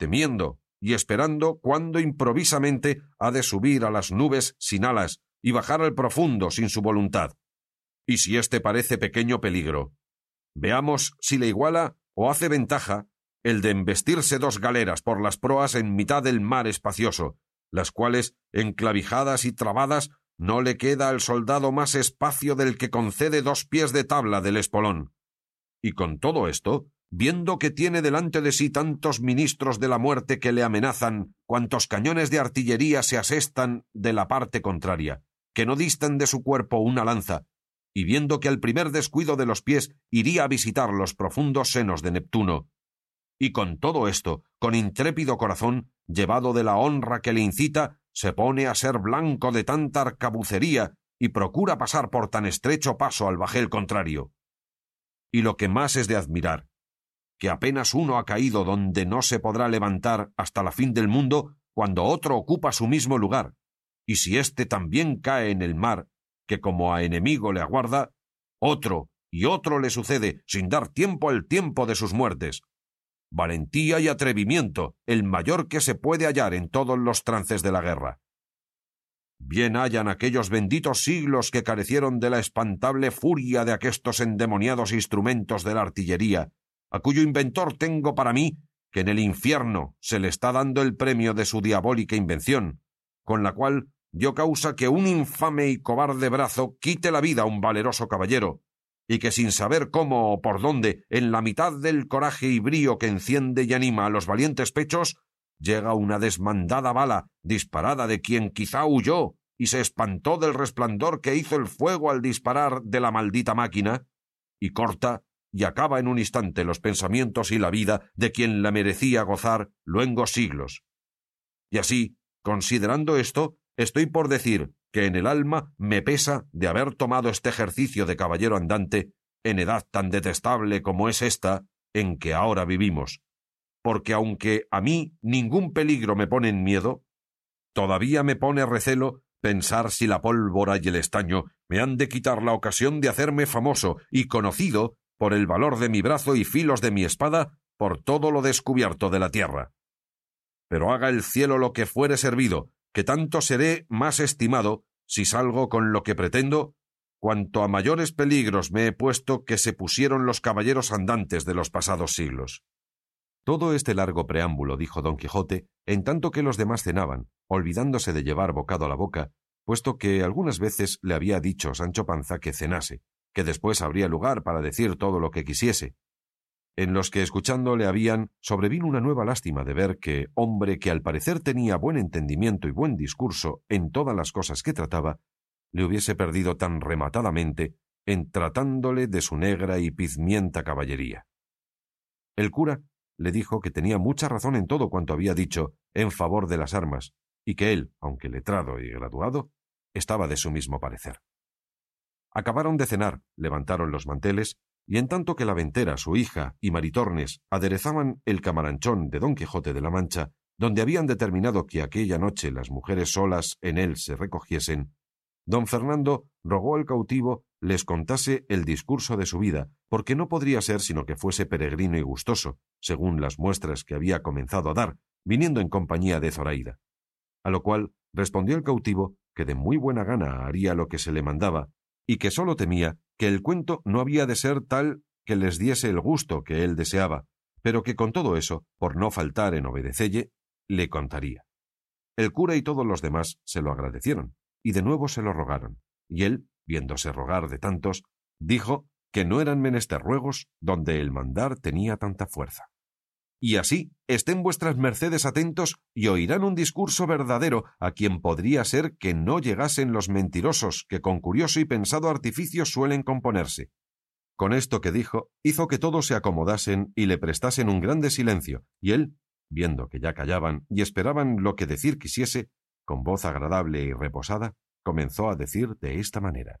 temiendo y esperando cuando improvisamente ha de subir a las nubes sin alas y bajar al profundo sin su voluntad. Y si éste parece pequeño peligro, veamos si le iguala o hace ventaja el de embestirse dos galeras por las proas en mitad del mar espacioso, las cuales, enclavijadas y trabadas, no le queda al soldado más espacio del que concede dos pies de tabla del espolón. Y con todo esto, viendo que tiene delante de sí tantos ministros de la muerte que le amenazan, cuantos cañones de artillería se asestan de la parte contraria, que no distan de su cuerpo una lanza, y viendo que al primer descuido de los pies iría a visitar los profundos senos de Neptuno, y con todo esto, con intrépido corazón, llevado de la honra que le incita, se pone a ser blanco de tanta arcabucería y procura pasar por tan estrecho paso al bajel contrario. Y lo que más es de admirar, que apenas uno ha caído donde no se podrá levantar hasta la fin del mundo cuando otro ocupa su mismo lugar, y si éste también cae en el mar, que como a enemigo le aguarda, otro y otro le sucede sin dar tiempo al tiempo de sus muertes. Valentía y atrevimiento, el mayor que se puede hallar en todos los trances de la guerra. Bien hayan aquellos benditos siglos que carecieron de la espantable furia de aquestos endemoniados instrumentos de la artillería, a cuyo inventor tengo para mí que en el infierno se le está dando el premio de su diabólica invención, con la cual dio causa que un infame y cobarde brazo quite la vida a un valeroso caballero, y que sin saber cómo o por dónde, en la mitad del coraje y brío que enciende y anima a los valientes pechos, llega una desmandada bala disparada de quien quizá huyó y se espantó del resplandor que hizo el fuego al disparar de la maldita máquina, y corta y acaba en un instante los pensamientos y la vida de quien la merecía gozar luengos siglos. Y así, considerando esto, estoy por decir que en el alma me pesa de haber tomado este ejercicio de caballero andante en edad tan detestable como es esta en que ahora vivimos, porque aunque a mí ningún peligro me pone en miedo, todavía me pone recelo pensar si la pólvora y el estaño me han de quitar la ocasión de hacerme famoso y conocido por el valor de mi brazo y filos de mi espada por todo lo descubierto de la tierra. Pero haga el cielo lo que fuere servido, que tanto seré más estimado si salgo con lo que pretendo, cuanto a mayores peligros me he puesto que se pusieron los caballeros andantes de los pasados siglos. Todo este largo preámbulo, dijo don Quijote, en tanto que los demás cenaban, olvidándose de llevar bocado a la boca, puesto que algunas veces le había dicho Sancho Panza que cenase, que después habría lugar para decir todo lo que quisiese, en los que escuchando le habían sobrevino una nueva lástima de ver que, hombre que al parecer tenía buen entendimiento y buen discurso en todas las cosas que trataba, le hubiese perdido tan rematadamente en tratándole de su negra y pizmienta caballería. El cura le dijo que tenía mucha razón en todo cuanto había dicho en favor de las armas, y que él, aunque letrado y graduado, estaba de su mismo parecer. Acabaron de cenar, levantaron los manteles, y en tanto que la ventera, su hija y Maritornes aderezaban el camaranchón de Don Quijote de la Mancha, donde habían determinado que aquella noche las mujeres solas en él se recogiesen, don Fernando rogó al cautivo les contase el discurso de su vida, porque no podría ser sino que fuese peregrino y gustoso, según las muestras que había comenzado a dar, viniendo en compañía de Zoraida. A lo cual respondió el cautivo que de muy buena gana haría lo que se le mandaba, y que sólo temía que el cuento no había de ser tal que les diese el gusto que él deseaba, pero que con todo eso, por no faltar en obedecelle, le contaría. El cura y todos los demás se lo agradecieron, y de nuevo se lo rogaron, y él, viéndose rogar de tantos, dijo que no eran menester ruegos donde el mandar tenía tanta fuerza. Y así estén vuestras mercedes atentos y oirán un discurso verdadero a quien podría ser que no llegasen los mentirosos que con curioso y pensado artificio suelen componerse. Con esto que dijo, hizo que todos se acomodasen y le prestasen un grande silencio, y él, viendo que ya callaban y esperaban lo que decir quisiese, con voz agradable y reposada, comenzó a decir de esta manera.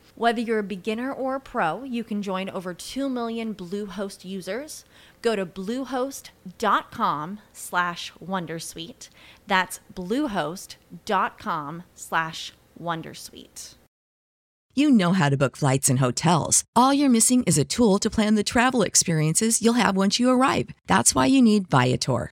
Whether you're a beginner or a pro, you can join over 2 million Bluehost users. Go to bluehost.com slash wondersuite. That's bluehost.com slash wondersuite. You know how to book flights and hotels. All you're missing is a tool to plan the travel experiences you'll have once you arrive. That's why you need Viator.